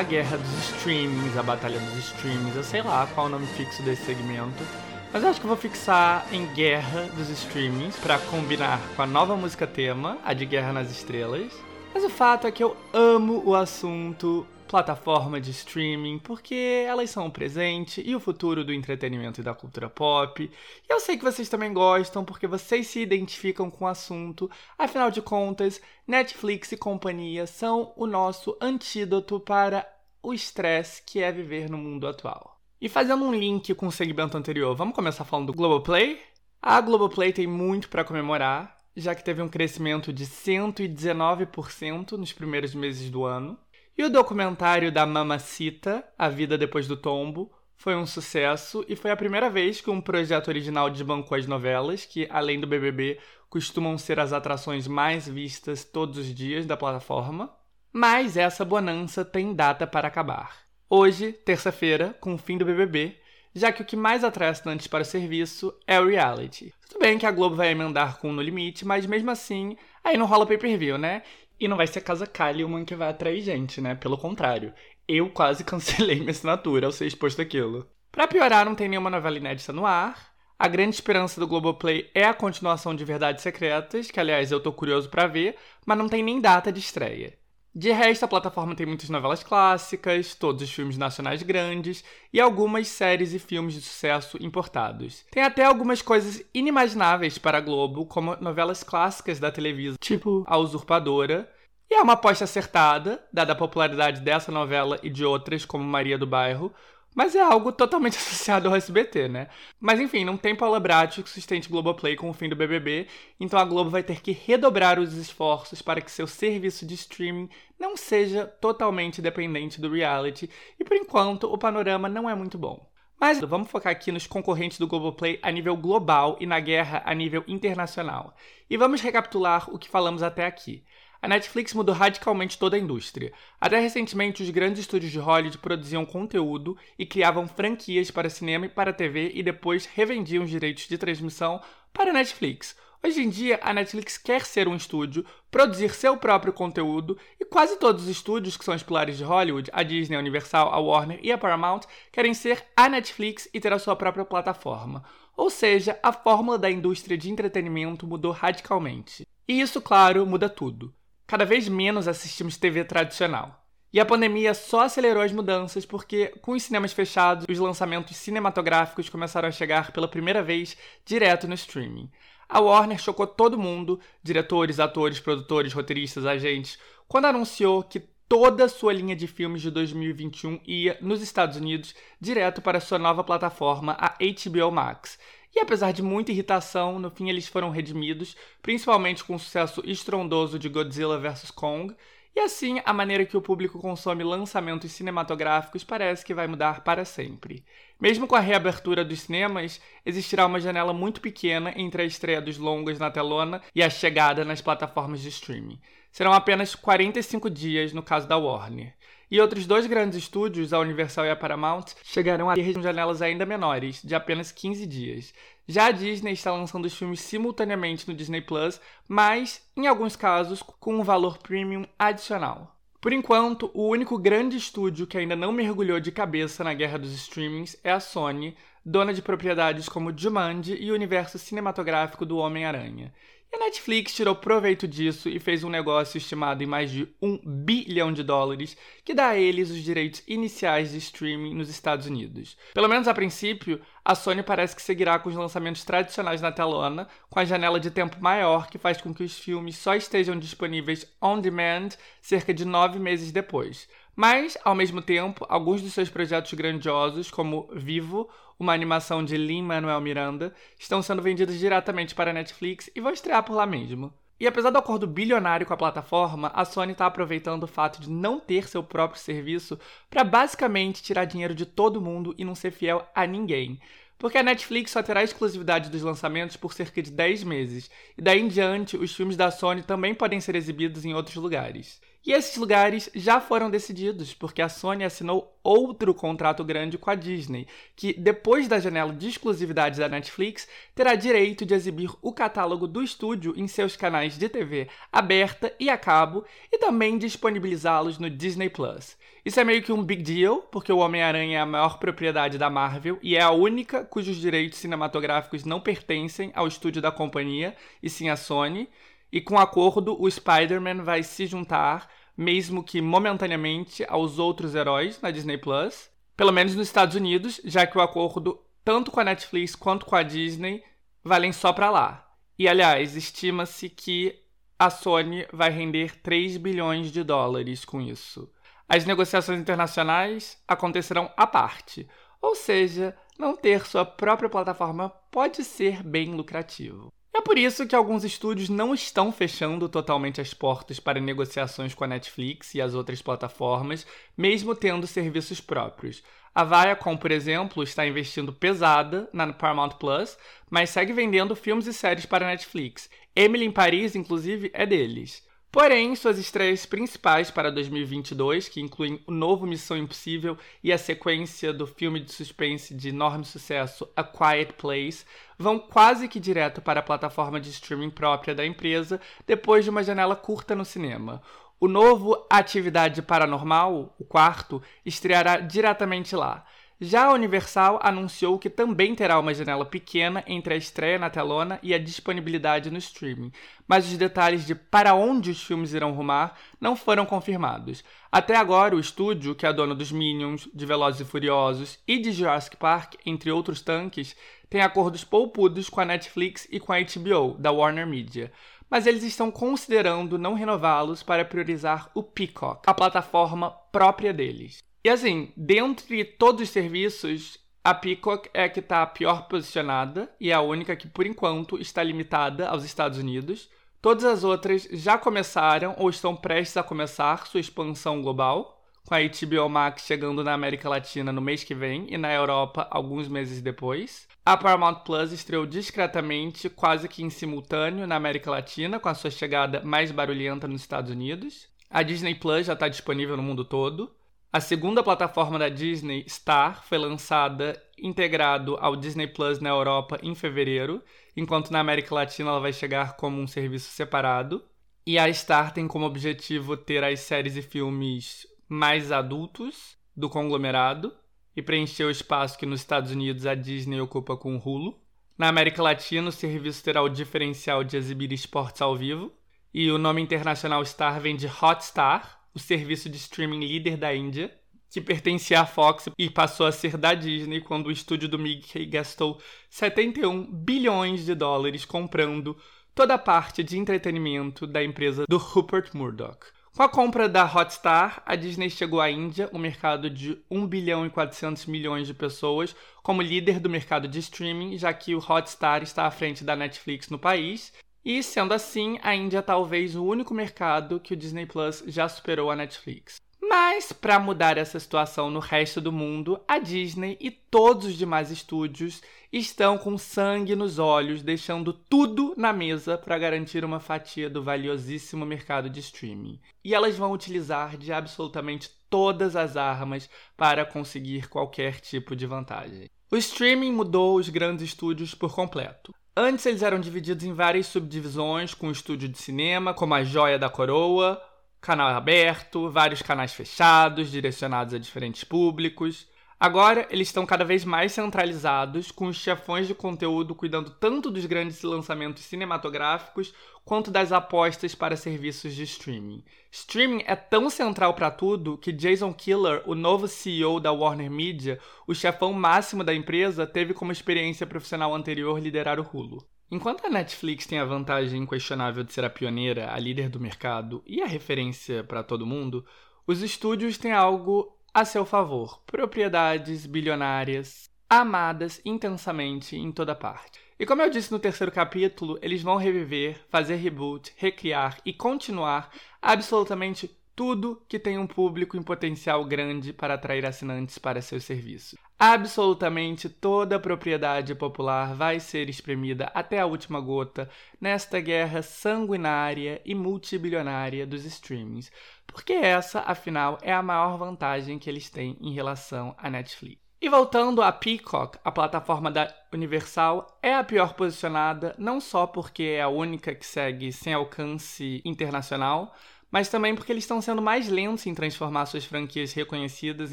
A guerra dos streamings, a batalha dos streamings, eu sei lá qual é o nome fixo desse segmento. Mas eu acho que eu vou fixar em Guerra dos Streamings para combinar com a nova música tema, a de Guerra nas Estrelas. Mas o fato é que eu amo o assunto plataforma de streaming, porque elas são o presente e o futuro do entretenimento e da cultura pop. E eu sei que vocês também gostam, porque vocês se identificam com o assunto. Afinal de contas, Netflix e companhia são o nosso antídoto para o estresse que é viver no mundo atual. E fazendo um link com o segmento anterior, vamos começar falando do Globoplay? A Globoplay tem muito para comemorar, já que teve um crescimento de 119% nos primeiros meses do ano. E o documentário da Mamacita, A Vida Depois do Tombo, foi um sucesso e foi a primeira vez que um projeto original desbancou as novelas, que, além do BBB, costumam ser as atrações mais vistas todos os dias da plataforma. Mas essa bonança tem data para acabar. Hoje, terça-feira, com o fim do BBB, já que o que mais atrai assinantes para o serviço é o reality. Tudo bem que a Globo vai emendar com No Limite, mas mesmo assim, aí não rola pay-per-view, né? E não vai ser a Casa Kalimann que vai atrair gente, né? Pelo contrário. Eu quase cancelei minha assinatura ao ser exposto aquilo. Pra piorar, não tem nenhuma novela inédita no ar. A grande esperança do Globoplay é a continuação de Verdades Secretas, que aliás eu tô curioso para ver, mas não tem nem data de estreia. De resto, a plataforma tem muitas novelas clássicas, todos os filmes nacionais grandes e algumas séries e filmes de sucesso importados. Tem até algumas coisas inimagináveis para a Globo, como novelas clássicas da televisão, tipo A Usurpadora. E é uma aposta acertada, dada a popularidade dessa novela e de outras, como Maria do Bairro, mas é algo totalmente associado ao SBT, né? Mas enfim, não tem Paula Brat que sustente Globoplay com o fim do BBB, então a Globo vai ter que redobrar os esforços para que seu serviço de streaming não seja totalmente dependente do reality, e por enquanto o panorama não é muito bom. Mas vamos focar aqui nos concorrentes do Globoplay a nível global e na guerra a nível internacional. E vamos recapitular o que falamos até aqui a Netflix mudou radicalmente toda a indústria. Até recentemente, os grandes estúdios de Hollywood produziam conteúdo e criavam franquias para cinema e para TV e depois revendiam os direitos de transmissão para a Netflix. Hoje em dia, a Netflix quer ser um estúdio, produzir seu próprio conteúdo, e quase todos os estúdios que são os pilares de Hollywood, a Disney, a Universal, a Warner e a Paramount, querem ser a Netflix e ter a sua própria plataforma. Ou seja, a fórmula da indústria de entretenimento mudou radicalmente. E isso, claro, muda tudo cada vez menos assistimos TV tradicional. E a pandemia só acelerou as mudanças porque, com os cinemas fechados, os lançamentos cinematográficos começaram a chegar pela primeira vez direto no streaming. A Warner chocou todo mundo, diretores, atores, produtores, roteiristas, agentes, quando anunciou que toda a sua linha de filmes de 2021 ia, nos Estados Unidos, direto para sua nova plataforma, a HBO Max. E apesar de muita irritação, no fim eles foram redimidos, principalmente com o sucesso estrondoso de Godzilla vs Kong. E assim, a maneira que o público consome lançamentos cinematográficos parece que vai mudar para sempre. Mesmo com a reabertura dos cinemas, existirá uma janela muito pequena entre a estreia dos longas na telona e a chegada nas plataformas de streaming. Serão apenas 45 dias no caso da Warner. E outros dois grandes estúdios, a Universal e a Paramount, chegarão a ter janelas ainda menores, de apenas 15 dias. Já a Disney está lançando os filmes simultaneamente no Disney Plus, mas, em alguns casos, com um valor premium adicional. Por enquanto, o único grande estúdio que ainda não mergulhou de cabeça na guerra dos streamings é a Sony, dona de propriedades como Jumanji e o universo cinematográfico do Homem-Aranha. E a Netflix tirou proveito disso e fez um negócio estimado em mais de um bilhão de dólares, que dá a eles os direitos iniciais de streaming nos Estados Unidos. Pelo menos a princípio, a Sony parece que seguirá com os lançamentos tradicionais na telona, com a janela de tempo maior que faz com que os filmes só estejam disponíveis on demand cerca de nove meses depois. Mas, ao mesmo tempo, alguns dos seus projetos grandiosos, como Vivo, uma animação de Lin-Manuel Miranda, estão sendo vendidos diretamente para a Netflix e vão estrear por lá mesmo. E apesar do acordo bilionário com a plataforma, a Sony está aproveitando o fato de não ter seu próprio serviço para basicamente tirar dinheiro de todo mundo e não ser fiel a ninguém. Porque a Netflix só terá exclusividade dos lançamentos por cerca de 10 meses, e daí em diante os filmes da Sony também podem ser exibidos em outros lugares. E esses lugares já foram decididos, porque a Sony assinou outro contrato grande com a Disney, que, depois da janela de exclusividade da Netflix, terá direito de exibir o catálogo do estúdio em seus canais de TV aberta e a cabo e também disponibilizá-los no Disney Plus. Isso é meio que um big deal, porque o Homem-Aranha é a maior propriedade da Marvel e é a única cujos direitos cinematográficos não pertencem ao estúdio da companhia, e sim à Sony. E com acordo, o Spider-Man vai se juntar, mesmo que momentaneamente, aos outros heróis na Disney Plus. Pelo menos nos Estados Unidos, já que o acordo, tanto com a Netflix quanto com a Disney, valem só para lá. E aliás, estima-se que a Sony vai render 3 bilhões de dólares com isso. As negociações internacionais acontecerão à parte, ou seja, não ter sua própria plataforma pode ser bem lucrativo. É por isso que alguns estúdios não estão fechando totalmente as portas para negociações com a Netflix e as outras plataformas, mesmo tendo serviços próprios. A Viacom, por exemplo, está investindo pesada na Paramount Plus, mas segue vendendo filmes e séries para a Netflix. Emily em Paris, inclusive, é deles. Porém, suas estreias principais para 2022, que incluem o novo Missão Impossível e a sequência do filme de suspense de enorme sucesso A Quiet Place, vão quase que direto para a plataforma de streaming própria da empresa depois de uma janela curta no cinema. O novo Atividade Paranormal, o quarto, estreará diretamente lá. Já a Universal anunciou que também terá uma janela pequena entre a estreia na telona e a disponibilidade no streaming, mas os detalhes de para onde os filmes irão rumar não foram confirmados. Até agora, o estúdio, que é dono dos Minions, de Velozes e Furiosos e de Jurassic Park, entre outros tanques, tem acordos poupudos com a Netflix e com a HBO, da Warner Media mas eles estão considerando não renová-los para priorizar o Peacock, a plataforma própria deles. E assim, dentre todos os serviços, a Peacock é a que está pior posicionada e é a única que, por enquanto, está limitada aos Estados Unidos. Todas as outras já começaram ou estão prestes a começar sua expansão global, com a HBO Max chegando na América Latina no mês que vem e na Europa alguns meses depois. A Paramount Plus estreou discretamente, quase que em simultâneo, na América Latina, com a sua chegada mais barulhenta nos Estados Unidos. A Disney Plus já está disponível no mundo todo. A segunda plataforma da Disney, Star, foi lançada integrado ao Disney Plus na Europa em fevereiro, enquanto na América Latina ela vai chegar como um serviço separado. E a Star tem como objetivo ter as séries e filmes mais adultos do conglomerado e preencher o espaço que nos Estados Unidos a Disney ocupa com o Hulu. Na América Latina, o serviço terá o diferencial de exibir esportes ao vivo, e o nome internacional Star vem de Hotstar, o serviço de streaming líder da Índia, que pertencia à Fox e passou a ser da Disney quando o estúdio do Mickey gastou 71 bilhões de dólares comprando toda a parte de entretenimento da empresa do Rupert Murdoch. Com a compra da Hotstar, a Disney chegou à Índia, um mercado de 1 bilhão e 400 milhões de pessoas, como líder do mercado de streaming, já que o Hotstar está à frente da Netflix no país E sendo assim, a Índia é talvez o único mercado que o Disney Plus já superou a Netflix. Mas, para mudar essa situação no resto do mundo, a Disney e todos os demais estúdios estão com sangue nos olhos, deixando tudo na mesa para garantir uma fatia do valiosíssimo mercado de streaming. E elas vão utilizar de absolutamente todas as armas para conseguir qualquer tipo de vantagem. O streaming mudou os grandes estúdios por completo. Antes eles eram divididos em várias subdivisões, com estúdio de cinema, como a Joia da Coroa, canal aberto, vários canais fechados, direcionados a diferentes públicos. Agora, eles estão cada vez mais centralizados, com os chefões de conteúdo cuidando tanto dos grandes lançamentos cinematográficos quanto das apostas para serviços de streaming. Streaming é tão central para tudo que Jason Killer, o novo CEO da Warner Media, o chefão máximo da empresa, teve como experiência profissional anterior liderar o Hulu. Enquanto a Netflix tem a vantagem inquestionável de ser a pioneira, a líder do mercado e a referência para todo mundo, os estúdios têm algo a seu favor: propriedades bilionárias amadas intensamente em toda parte. E como eu disse no terceiro capítulo, eles vão reviver, fazer reboot, recriar e continuar absolutamente tudo que tem um público em potencial grande para atrair assinantes para seus serviços. Absolutamente toda a propriedade popular vai ser espremida até a última gota nesta guerra sanguinária e multibilionária dos streamings, porque essa, afinal, é a maior vantagem que eles têm em relação à Netflix. E voltando a Peacock, a plataforma da Universal é a pior posicionada, não só porque é a única que segue sem alcance internacional, mas também porque eles estão sendo mais lentos em transformar suas franquias reconhecidas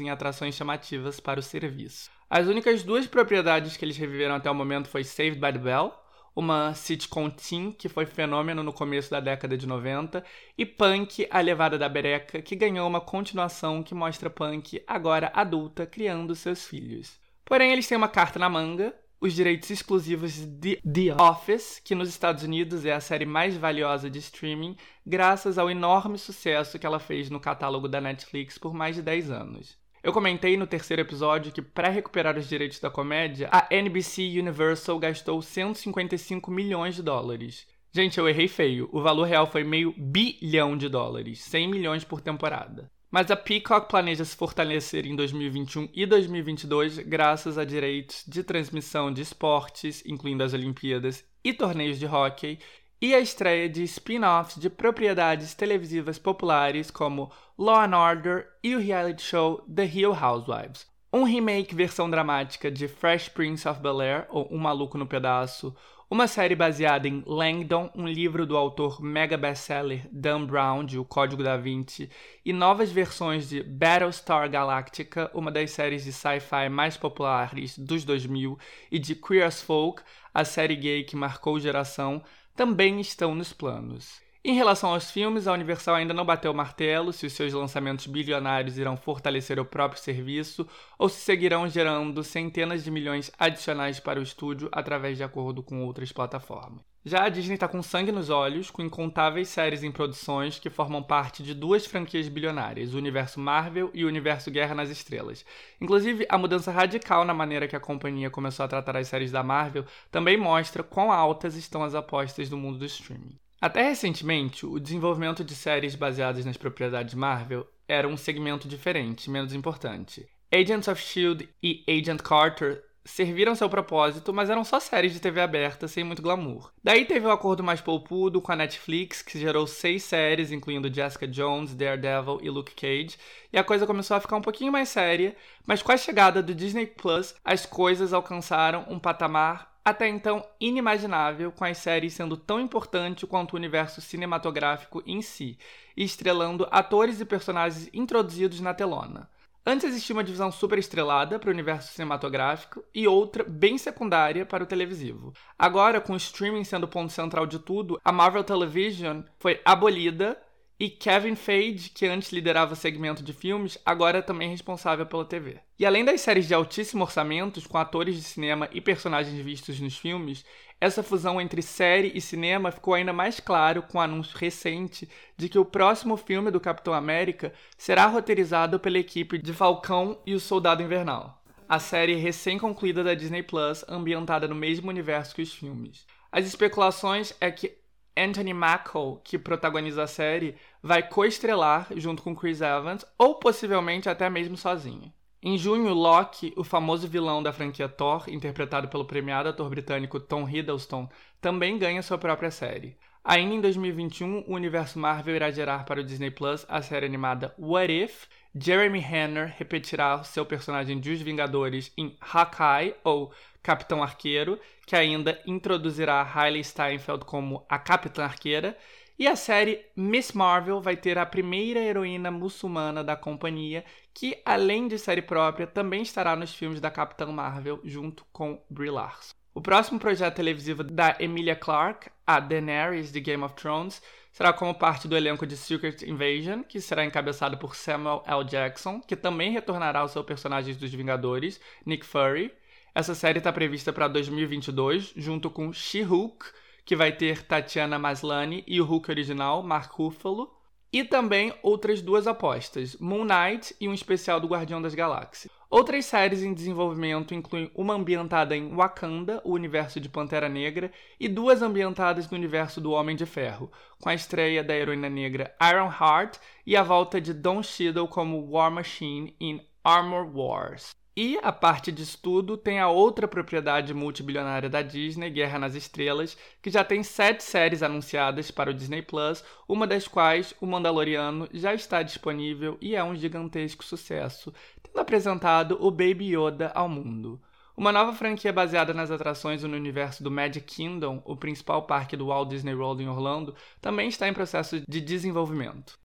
em atrações chamativas para o serviço. As únicas duas propriedades que eles reviveram até o momento foi Saved by the Bell, uma sitcom teen que foi fenômeno no começo da década de 90, e Punk, a levada da bereca, que ganhou uma continuação que mostra Punk agora adulta criando seus filhos. Porém, eles têm uma carta na manga, os direitos exclusivos de The Office, que nos Estados Unidos é a série mais valiosa de streaming, graças ao enorme sucesso que ela fez no catálogo da Netflix por mais de 10 anos. Eu comentei no terceiro episódio que, para recuperar os direitos da comédia, a NBC Universal gastou 155 milhões de dólares. Gente, eu errei feio. O valor real foi meio bilhão de dólares, 100 milhões por temporada. Mas a Peacock planeja se fortalecer em 2021 e 2022 graças a direitos de transmissão de esportes, incluindo as Olimpíadas e torneios de hóquei, e a estreia de spin-offs de propriedades televisivas populares como Law and Order e o reality show The Real Housewives. Um remake versão dramática de Fresh Prince of Bel-Air, ou Um Maluco no Pedaço, uma série baseada em Langdon, um livro do autor mega bestseller Dan Brown, de O Código da Vinci, e novas versões de Battlestar Galactica, uma das séries de sci-fi mais populares dos 2000, e de Queer as Folk, a série gay que marcou geração, também estão nos planos. Em relação aos filmes, a Universal ainda não bateu o martelo se os seus lançamentos bilionários irão fortalecer o próprio serviço ou se seguirão gerando centenas de milhões adicionais para o estúdio através de acordo com outras plataformas. Já a Disney está com sangue nos olhos, com incontáveis séries em produções que formam parte de duas franquias bilionárias, o universo Marvel e o universo Guerra nas Estrelas. Inclusive, a mudança radical na maneira que a companhia começou a tratar as séries da Marvel também mostra quão altas estão as apostas do mundo do streaming. Até recentemente, o desenvolvimento de séries baseadas nas propriedades Marvel era um segmento diferente, menos importante. Agents of Shield e Agent Carter serviram seu propósito, mas eram só séries de TV aberta sem muito glamour. Daí teve o um acordo mais polpudo com a Netflix, que gerou seis séries, incluindo Jessica Jones, Daredevil e Luke Cage, e a coisa começou a ficar um pouquinho mais séria, mas com a chegada do Disney Plus, as coisas alcançaram um patamar até então inimaginável, com as séries sendo tão importante quanto o universo cinematográfico em si, e estrelando atores e personagens introduzidos na telona. Antes existia uma divisão super estrelada para o universo cinematográfico e outra bem secundária para o televisivo. Agora, com o streaming sendo o ponto central de tudo, a Marvel Television foi abolida e Kevin Feige, que antes liderava o segmento de filmes, agora é também responsável pela TV. E além das séries de altíssimo orçamento, com atores de cinema e personagens vistos nos filmes, essa fusão entre série e cinema ficou ainda mais claro com o anúncio recente de que o próximo filme do Capitão América será roteirizado pela equipe de Falcão e o Soldado Invernal, a série recém-concluída da Disney Plus, ambientada no mesmo universo que os filmes. As especulações é que Anthony Mackie, que protagoniza a série, vai co-estrelar junto com Chris Evans, ou possivelmente até mesmo sozinho. Em junho, Loki, o famoso vilão da franquia Thor, interpretado pelo premiado ator britânico Tom Hiddleston, também ganha sua própria série. Ainda em 2021, o universo Marvel irá gerar para o Disney Plus a série animada What If. Jeremy Renner repetirá seu personagem de Os Vingadores em Hawkeye, ou Capitão Arqueiro, que ainda introduzirá Hailey Steinfeld como a Capitã Arqueira, e a série Miss Marvel vai ter a primeira heroína muçulmana da companhia, que, além de série própria, também estará nos filmes da Capitã Marvel, junto com Brie Larson. O próximo projeto televisivo da Emilia Clarke, a Daenerys de Game of Thrones, será como parte do elenco de Secret Invasion, que será encabeçado por Samuel L. Jackson, que também retornará ao seu personagem dos Vingadores, Nick Fury. Essa série está prevista para 2022, junto com She-Hulk, que vai ter Tatiana Maslany e o Hulk original, Mark Ruffalo, e também outras duas apostas, Moon Knight e um especial do Guardião das Galáxias. Outras séries em desenvolvimento incluem uma ambientada em Wakanda, o universo de Pantera Negra, e duas ambientadas no universo do Homem de Ferro, com a estreia da heroína negra Iron Heart e a volta de Don Cheadle como War Machine em Armor Wars. E a parte de estudo tem a outra propriedade multibilionária da Disney, Guerra nas Estrelas, que já tem sete séries anunciadas para o Disney Plus, uma das quais, O Mandaloriano, já está disponível e é um gigantesco sucesso, tendo apresentado o Baby Yoda ao mundo. Uma nova franquia baseada nas atrações no universo do Magic Kingdom, o principal parque do Walt Disney World em Orlando, também está em processo de desenvolvimento.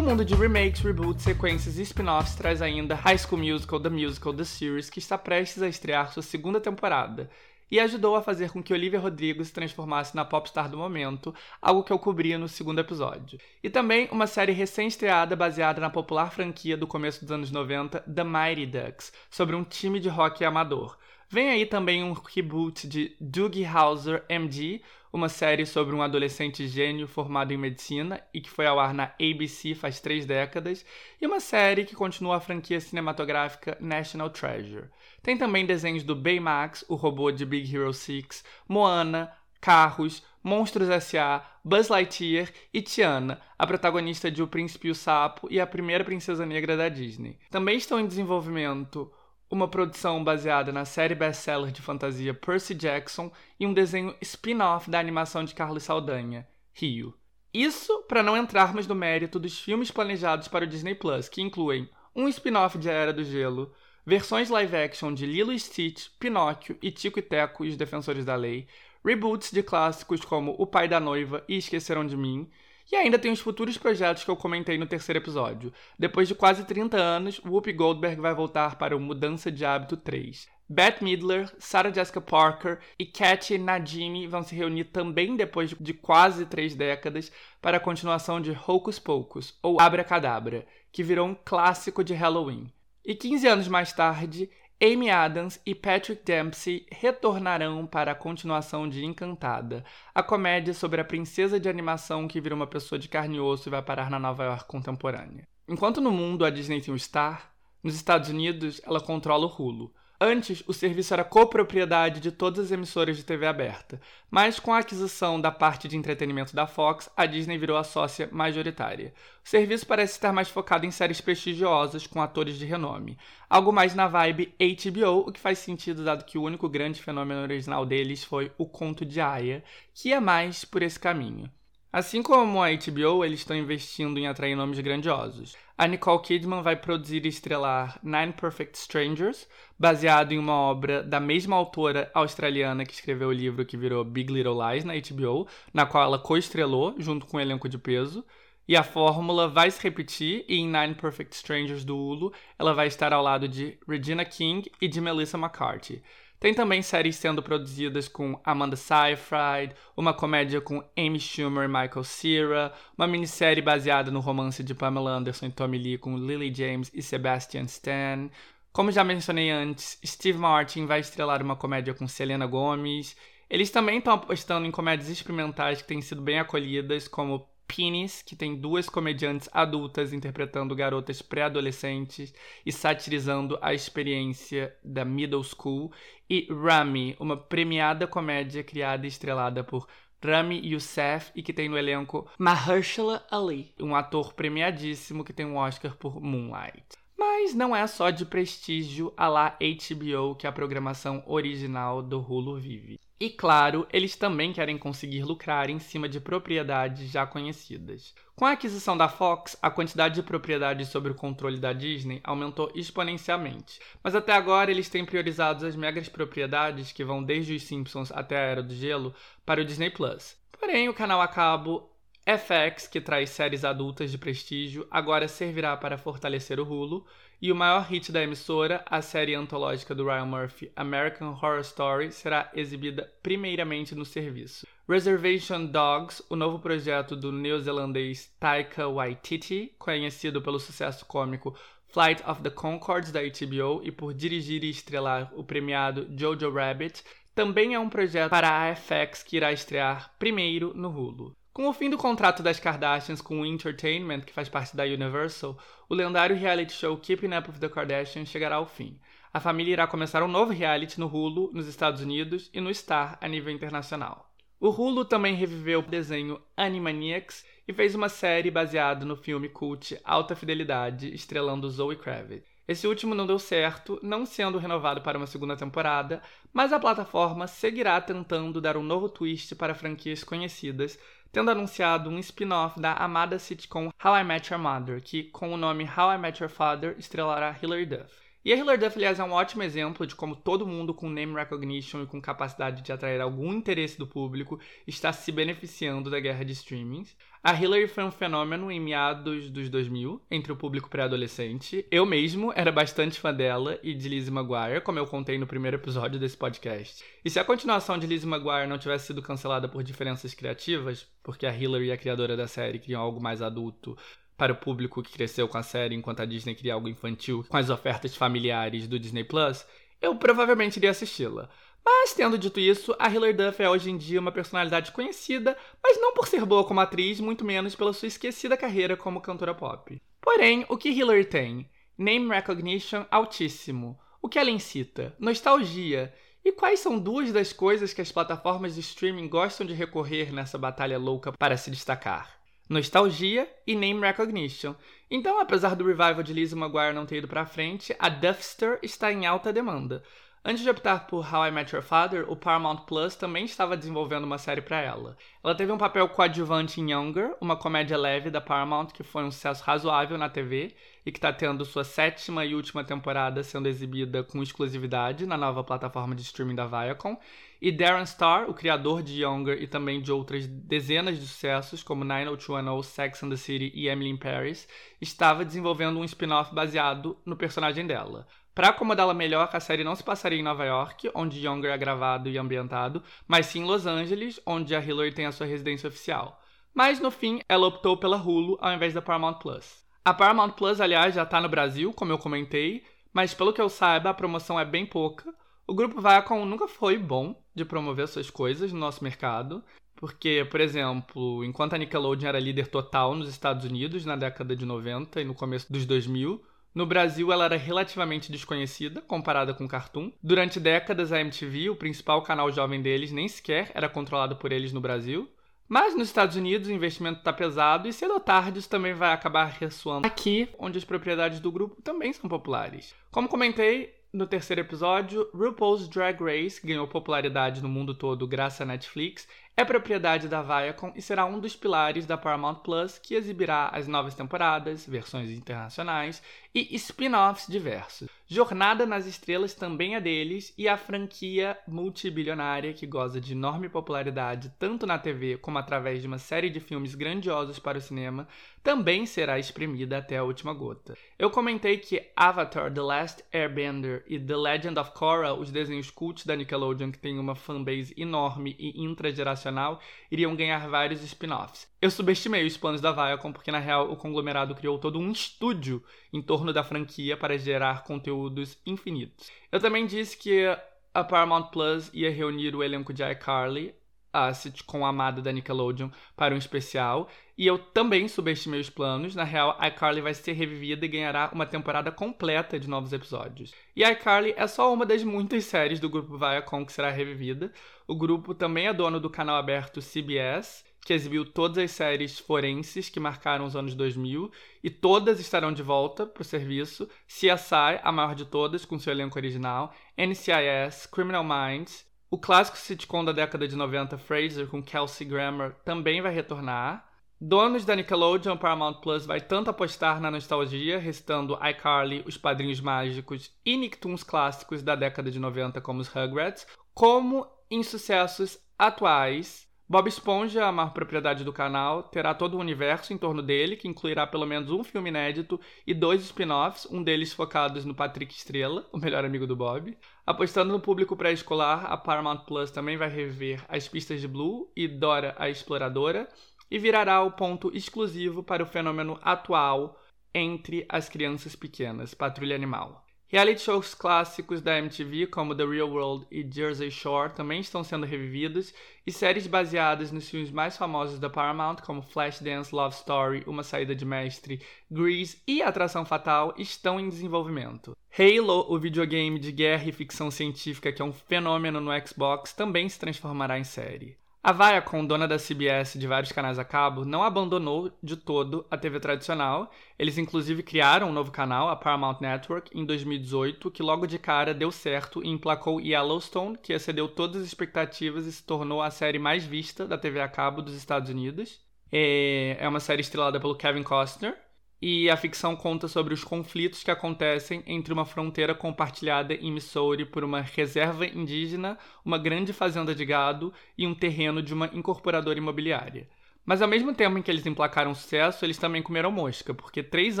Mundo de remakes, reboots, sequências e spin-offs traz ainda High School Musical, The Musical, The Series, que está prestes a estrear sua segunda temporada, e ajudou a fazer com que Olivia Rodrigo se transformasse na popstar do momento, algo que eu cobria no segundo episódio. E também uma série recém-estreada baseada na popular franquia do começo dos anos 90, The Mighty Ducks, sobre um time de rock amador. Vem aí também um reboot de Doogie Howser MD, uma série sobre um adolescente gênio formado em medicina e que foi ao ar na ABC faz três décadas, e uma série que continua a franquia cinematográfica National Treasure. Tem também desenhos do Baymax, o robô de Big Hero 6, Moana, Carros, Monstros S.A., Buzz Lightyear e Tiana, a protagonista de O Príncipe e o Sapo e a primeira princesa negra da Disney. Também estão em desenvolvimento uma produção baseada na série best-seller de fantasia Percy Jackson e um desenho spin-off da animação de Carlos Saldanha, Rio. Isso para não entrarmos no mérito dos filmes planejados para o Disney Plus, que incluem um spin-off de A Era do Gelo, versões live-action de Lilo e Stitch, Pinóquio e Tico e Teco e os Defensores da Lei, reboots de clássicos como O Pai da Noiva e Esqueceram de Mim, e ainda tem os futuros projetos que eu comentei no terceiro episódio. Depois de quase 30 anos, Whoopi Goldberg vai voltar para o Mudança de Hábito 3. Bette Midler, Sarah Jessica Parker e Kat Nadine vão se reunir também depois de quase três décadas para a continuação de Hocus Pocus, ou Abra Cadabra, que virou um clássico de Halloween. E 15 anos mais tarde, Amy Adams e Patrick Dempsey retornarão para a continuação de Encantada, a comédia sobre a princesa de animação que vira uma pessoa de carne e osso e vai parar na Nova York contemporânea. Enquanto no mundo a Disney tem o Star, nos Estados Unidos ela controla o Hulu, Antes, o serviço era copropriedade de todas as emissoras de TV aberta, mas com a aquisição da parte de entretenimento da Fox, a Disney virou a sócia majoritária. O serviço parece estar mais focado em séries prestigiosas com atores de renome, algo mais na vibe HBO, o que faz sentido dado que o único grande fenômeno original deles foi O Conto de Aya, que é mais por esse caminho. Assim como a HBO, eles estão investindo em atrair nomes grandiosos. A Nicole Kidman vai produzir e estrelar Nine Perfect Strangers, baseado em uma obra da mesma autora australiana que escreveu o livro que virou Big Little Lies na HBO, na qual ela co-estrelou junto com um elenco de peso. E a fórmula vai se repetir e em Nine Perfect Strangers do Hulu, ela vai estar ao lado de Regina King e de Melissa McCarthy. Tem também séries sendo produzidas com Amanda Seyfried, uma comédia com Amy Schumer e Michael Cera, uma minissérie baseada no romance de Pamela Anderson e Tommy Lee com Lily James e Sebastian Stan. Como já mencionei antes, Steve Martin vai estrelar uma comédia com Selena Gomez. Eles também estão apostando em comédias experimentais que têm sido bem acolhidas, como Penis, que tem duas comediantes adultas interpretando garotas pré-adolescentes e satirizando a experiência da middle school, e Rami, uma premiada comédia criada e estrelada por Rami Youssef e que tem no elenco Mahershala Ali, um ator premiadíssimo que tem um Oscar por Moonlight. Mas não é só de prestígio a lá HBO que a programação original do Hulu vive. E claro, eles também querem conseguir lucrar em cima de propriedades já conhecidas. Com a aquisição da Fox, a quantidade de propriedades sobre o controle da Disney aumentou exponencialmente. Mas até agora eles têm priorizado as megas propriedades que vão desde os Simpsons até a Era do Gelo para o Disney Plus. Porém, o canal a cabo FX, que traz séries adultas de prestígio, agora servirá para fortalecer o Hulu, e o maior hit da emissora, a série antológica do Ryan Murphy, American Horror Story, será exibida primeiramente no serviço. Reservation Dogs, o novo projeto do neozelandês Taika Waititi, conhecido pelo sucesso cômico Flight of the Conchords da HBO e por dirigir e estrelar o premiado Jojo Rabbit, também é um projeto para a FX que irá estrear primeiro no Hulu. Com o fim do contrato das Kardashians com o Entertainment, que faz parte da Universal, o lendário reality show Keeping Up with the Kardashians chegará ao fim. A família irá começar um novo reality no Hulu, nos Estados Unidos, e no Star, a nível internacional. O Hulu também reviveu o desenho Animaniacs e fez uma série baseada no filme cult Alta Fidelidade, estrelando Zoe Kravitz. Esse último não deu certo, não sendo renovado para uma segunda temporada, mas a plataforma seguirá tentando dar um novo twist para franquias conhecidas, tendo anunciado um spin-off da amada sitcom How I Met Your Mother, que, com o nome How I Met Your Father, estrelará Hilary Duff. E a Hilary Duff, aliás, é um ótimo exemplo de como todo mundo com name recognition e com capacidade de atrair algum interesse do público está se beneficiando da guerra de streamings. A Hillary foi um fenômeno em meados dos 2000, entre o público pré-adolescente. Eu mesmo era bastante fã dela e de Lizzie McGuire, como eu contei no primeiro episódio desse podcast. E se a continuação de Lizzie McGuire não tivesse sido cancelada por diferenças criativas, porque a Hillary, a criadora da série, queriam algo mais adulto para o público que cresceu com a série, enquanto a Disney queria algo infantil com as ofertas familiares do Disney Plus, eu provavelmente iria assisti-la. Mas, tendo dito isso, a Hilary Duff é hoje em dia uma personalidade conhecida, mas não por ser boa como atriz, muito menos pela sua esquecida carreira como cantora pop. Porém, o que Hilary tem? Name recognition altíssimo. O que ela incita? Nostalgia. E quais são duas das coisas que as plataformas de streaming gostam de recorrer nessa batalha louca para se destacar? Nostalgia e name recognition. Então, apesar do revival de Lizzie McGuire não ter ido para frente, a Duffster está em alta demanda. Antes de optar por How I Met Your Father, o Paramount Plus também estava desenvolvendo uma série para ela. Ela teve um papel coadjuvante em Younger, uma comédia leve da Paramount que foi um sucesso razoável na TV e que está tendo sua sétima e última temporada sendo exibida com exclusividade na nova plataforma de streaming da Viacom. E Darren Star, o criador de Younger e também de outras dezenas de sucessos como 90210, Sex and the City e Emily in Paris, estava desenvolvendo um spin-off baseado no personagem dela. Para acomodá-la melhor, a série não se passaria em Nova York, onde Younger é gravado e ambientado, mas sim em Los Angeles, onde a Hillary tem a sua residência oficial. Mas no fim, ela optou pela Hulu ao invés da Paramount Plus. A Paramount Plus, aliás, já está no Brasil, como eu comentei, mas pelo que eu saiba, a promoção é bem pouca. O grupo Viacom nunca foi bom de promover suas coisas no nosso mercado, porque, por exemplo, enquanto a Nickelodeon era líder total nos Estados Unidos na década de 90 e no começo dos 2000, no Brasil, ela era relativamente desconhecida comparada com Cartoon. Durante décadas, a MTV, o principal canal jovem deles, nem sequer era controlado por eles no Brasil. Mas nos Estados Unidos o investimento está pesado e cedo ou tarde isso também vai acabar ressoando aqui, onde as propriedades do grupo também são populares. Como comentei no terceiro episódio, RuPaul's Drag Race ganhou popularidade no mundo todo graças à Netflix, é propriedade da Viacom e será um dos pilares da Paramount Plus, que exibirá as novas temporadas, versões internacionais e spin-offs diversos. Jornada nas Estrelas também é deles e a franquia multibilionária que goza de enorme popularidade tanto na TV como através de uma série de filmes grandiosos para o cinema também será espremida até a última gota. Eu comentei que Avatar The Last Airbender e The Legend of Korra, os desenhos cult da Nickelodeon que tem uma fanbase enorme e intrageracional, iriam ganhar vários spin-offs. Eu subestimei os planos da Viacom porque na real o conglomerado criou todo um estúdio em torno da franquia para gerar conteúdos infinitos. Eu também disse que a Paramount Plus ia reunir o elenco de iCarly, a sitcom amada da Nickelodeon, para um especial, e eu também subestimei os planos. Na real, iCarly vai ser revivida e ganhará uma temporada completa de novos episódios. E iCarly é só uma das muitas séries do grupo Viacom que será revivida. O grupo também é dono do canal aberto CBS, que exibiu todas as séries forenses que marcaram os anos 2000 e todas estarão de volta para o serviço. CSI, a maior de todas, com seu elenco original, NCIS, Criminal Minds, o clássico sitcom da década de 90 Frasier com Kelsey Grammer também vai retornar. Donos da Nickelodeon, Paramount Plus vai tanto apostar na nostalgia, restando iCarly, Os Padrinhos Mágicos e Nicktoons clássicos da década de 90 como os Rugrats, como em sucessos atuais Bob Esponja, a maior propriedade do canal, terá todo o universo em torno dele, que incluirá pelo menos um filme inédito e dois spin-offs, um deles focados no Patrick Estrela, o melhor amigo do Bob. Apostando no público pré-escolar, a Paramount Plus também vai reviver as pistas de Blue e Dora a Exploradora, e virará o ponto exclusivo para o fenômeno atual entre as crianças pequenas, Patrulha Animal. Reality shows clássicos da MTV, como The Real World e Jersey Shore, também estão sendo revividos, e séries baseadas nos filmes mais famosos da Paramount, como Flashdance, Love Story, Uma Saída de Mestre, Grease e Atração Fatal, estão em desenvolvimento. Halo, o videogame de guerra e ficção científica que é um fenômeno no Xbox, também se transformará em série. A Viacom, dona da CBS de vários canais a cabo, não abandonou de todo a TV tradicional. Eles inclusive criaram um novo canal, a Paramount Network, em 2018, que logo de cara deu certo e emplacou Yellowstone, que excedeu todas as expectativas e se tornou a série mais vista da TV a cabo dos Estados Unidos. É, é uma série estrelada pelo Kevin Costner, e a ficção conta sobre os conflitos que acontecem entre uma fronteira compartilhada em Missouri por uma reserva indígena, uma grande fazenda de gado e um terreno de uma incorporadora imobiliária. Mas ao mesmo tempo em que eles emplacaram sucesso, eles também comeram mosca, porque três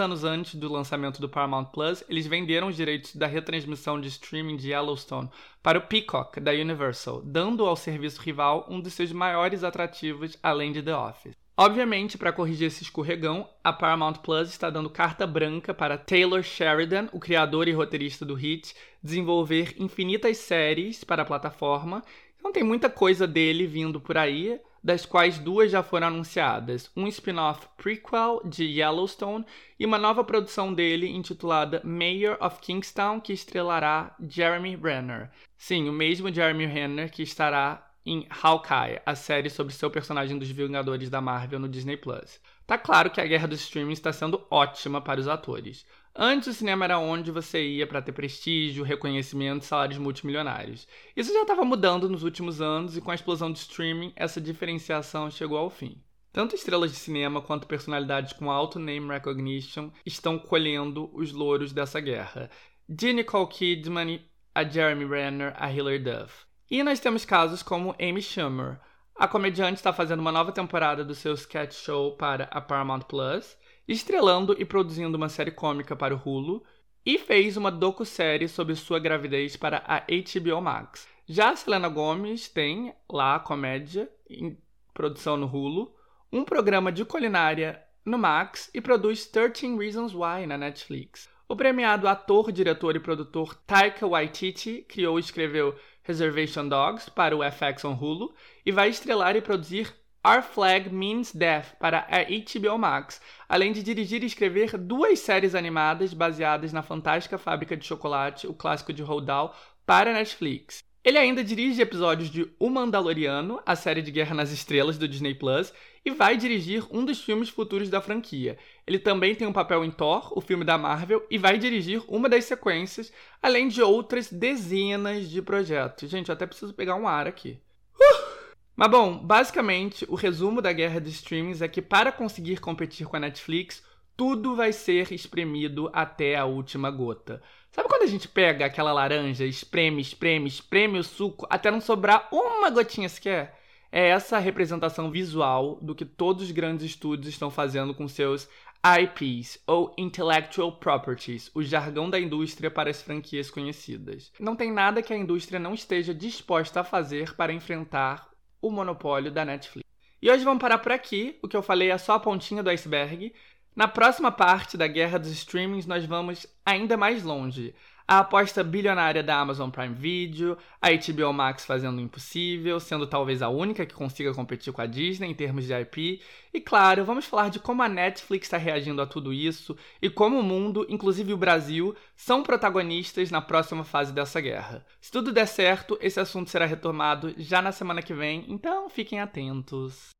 anos antes do lançamento do Paramount Plus, eles venderam os direitos da retransmissão de streaming de Yellowstone para o Peacock, da Universal, dando ao serviço rival um dos seus maiores atrativos, além de The Office. Obviamente, para corrigir esse escorregão, a Paramount Plus está dando carta branca para Taylor Sheridan, o criador e roteirista do hit, desenvolver infinitas séries para a plataforma. Então tem muita coisa dele vindo por aí, das quais duas já foram anunciadas: um spin-off prequel de Yellowstone e uma nova produção dele intitulada Mayor of Kingstown, que estrelará Jeremy Renner. Sim, o mesmo Jeremy Renner que estará em Hawkeye, a série sobre seu personagem dos Vingadores da Marvel no Disney Plus. Tá claro que a guerra dos streamings está sendo ótima para os atores. Antes o cinema era onde você ia para ter prestígio, reconhecimento e salários multimilionários. Isso já estava mudando nos últimos anos e com a explosão do streaming, essa diferenciação chegou ao fim. Tanto estrelas de cinema quanto personalidades com alto name recognition estão colhendo os louros dessa guerra. De Nicole Kidman a Jeremy Renner a Hilary Duff. E nós temos casos como Amy Schumer. A comediante está fazendo uma nova temporada do seu sketch show para a Paramount Plus, estrelando e produzindo uma série cômica para o Hulu, e fez uma docu-série sobre sua gravidez para a HBO Max. Já a Selena Gomez tem lá a comédia em produção no Hulu, um programa de culinária no Max e produz 13 Reasons Why na Netflix. O premiado ator, diretor e produtor Taika Waititi criou e escreveu Reservation Dogs para o FX on Hulu e vai estrelar e produzir Our Flag Means Death para a HBO Max, além de dirigir e escrever duas séries animadas baseadas na fantástica fábrica de chocolate, o clássico de Roald Dahl, para a Netflix. Ele ainda dirige episódios de O Mandaloriano, a série de Guerra nas Estrelas do Disney Plus, e vai dirigir um dos filmes futuros da franquia. Ele também tem um papel em Thor, o filme da Marvel, e vai dirigir uma das sequências, além de outras dezenas de projetos. Gente, eu até preciso pegar um ar aqui. Uh! Mas bom, basicamente, o resumo da guerra de streamings é que para conseguir competir com a Netflix, tudo vai ser espremido até a última gota. Sabe quando a gente pega aquela laranja, espreme, espreme, espreme o suco até não sobrar uma gotinha sequer? É essa a representação visual do que todos os grandes estúdios estão fazendo com seus IPs, ou Intellectual Properties, o jargão da indústria para as franquias conhecidas. Não tem nada que a indústria não esteja disposta a fazer para enfrentar o monopólio da Netflix. E hoje vamos parar por aqui. O que eu falei é só a pontinha do iceberg. Na próxima parte da guerra dos streamings, nós vamos ainda mais longe a aposta bilionária da Amazon Prime Video, a HBO Max fazendo o impossível, sendo talvez a única que consiga competir com a Disney em termos de IP. E claro, vamos falar de como a Netflix está reagindo a tudo isso e como o mundo, inclusive o Brasil, são protagonistas na próxima fase dessa guerra. Se tudo der certo, esse assunto será retomado já na semana que vem, então fiquem atentos.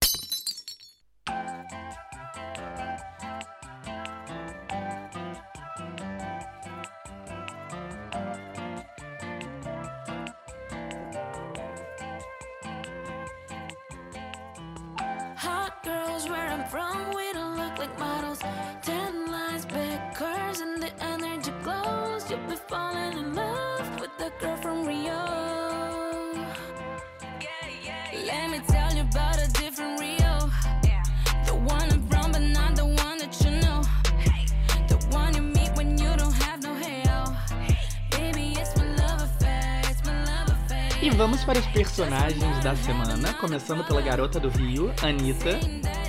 E vamos para os personagens da semana, começando pela garota do Rio, Anitta.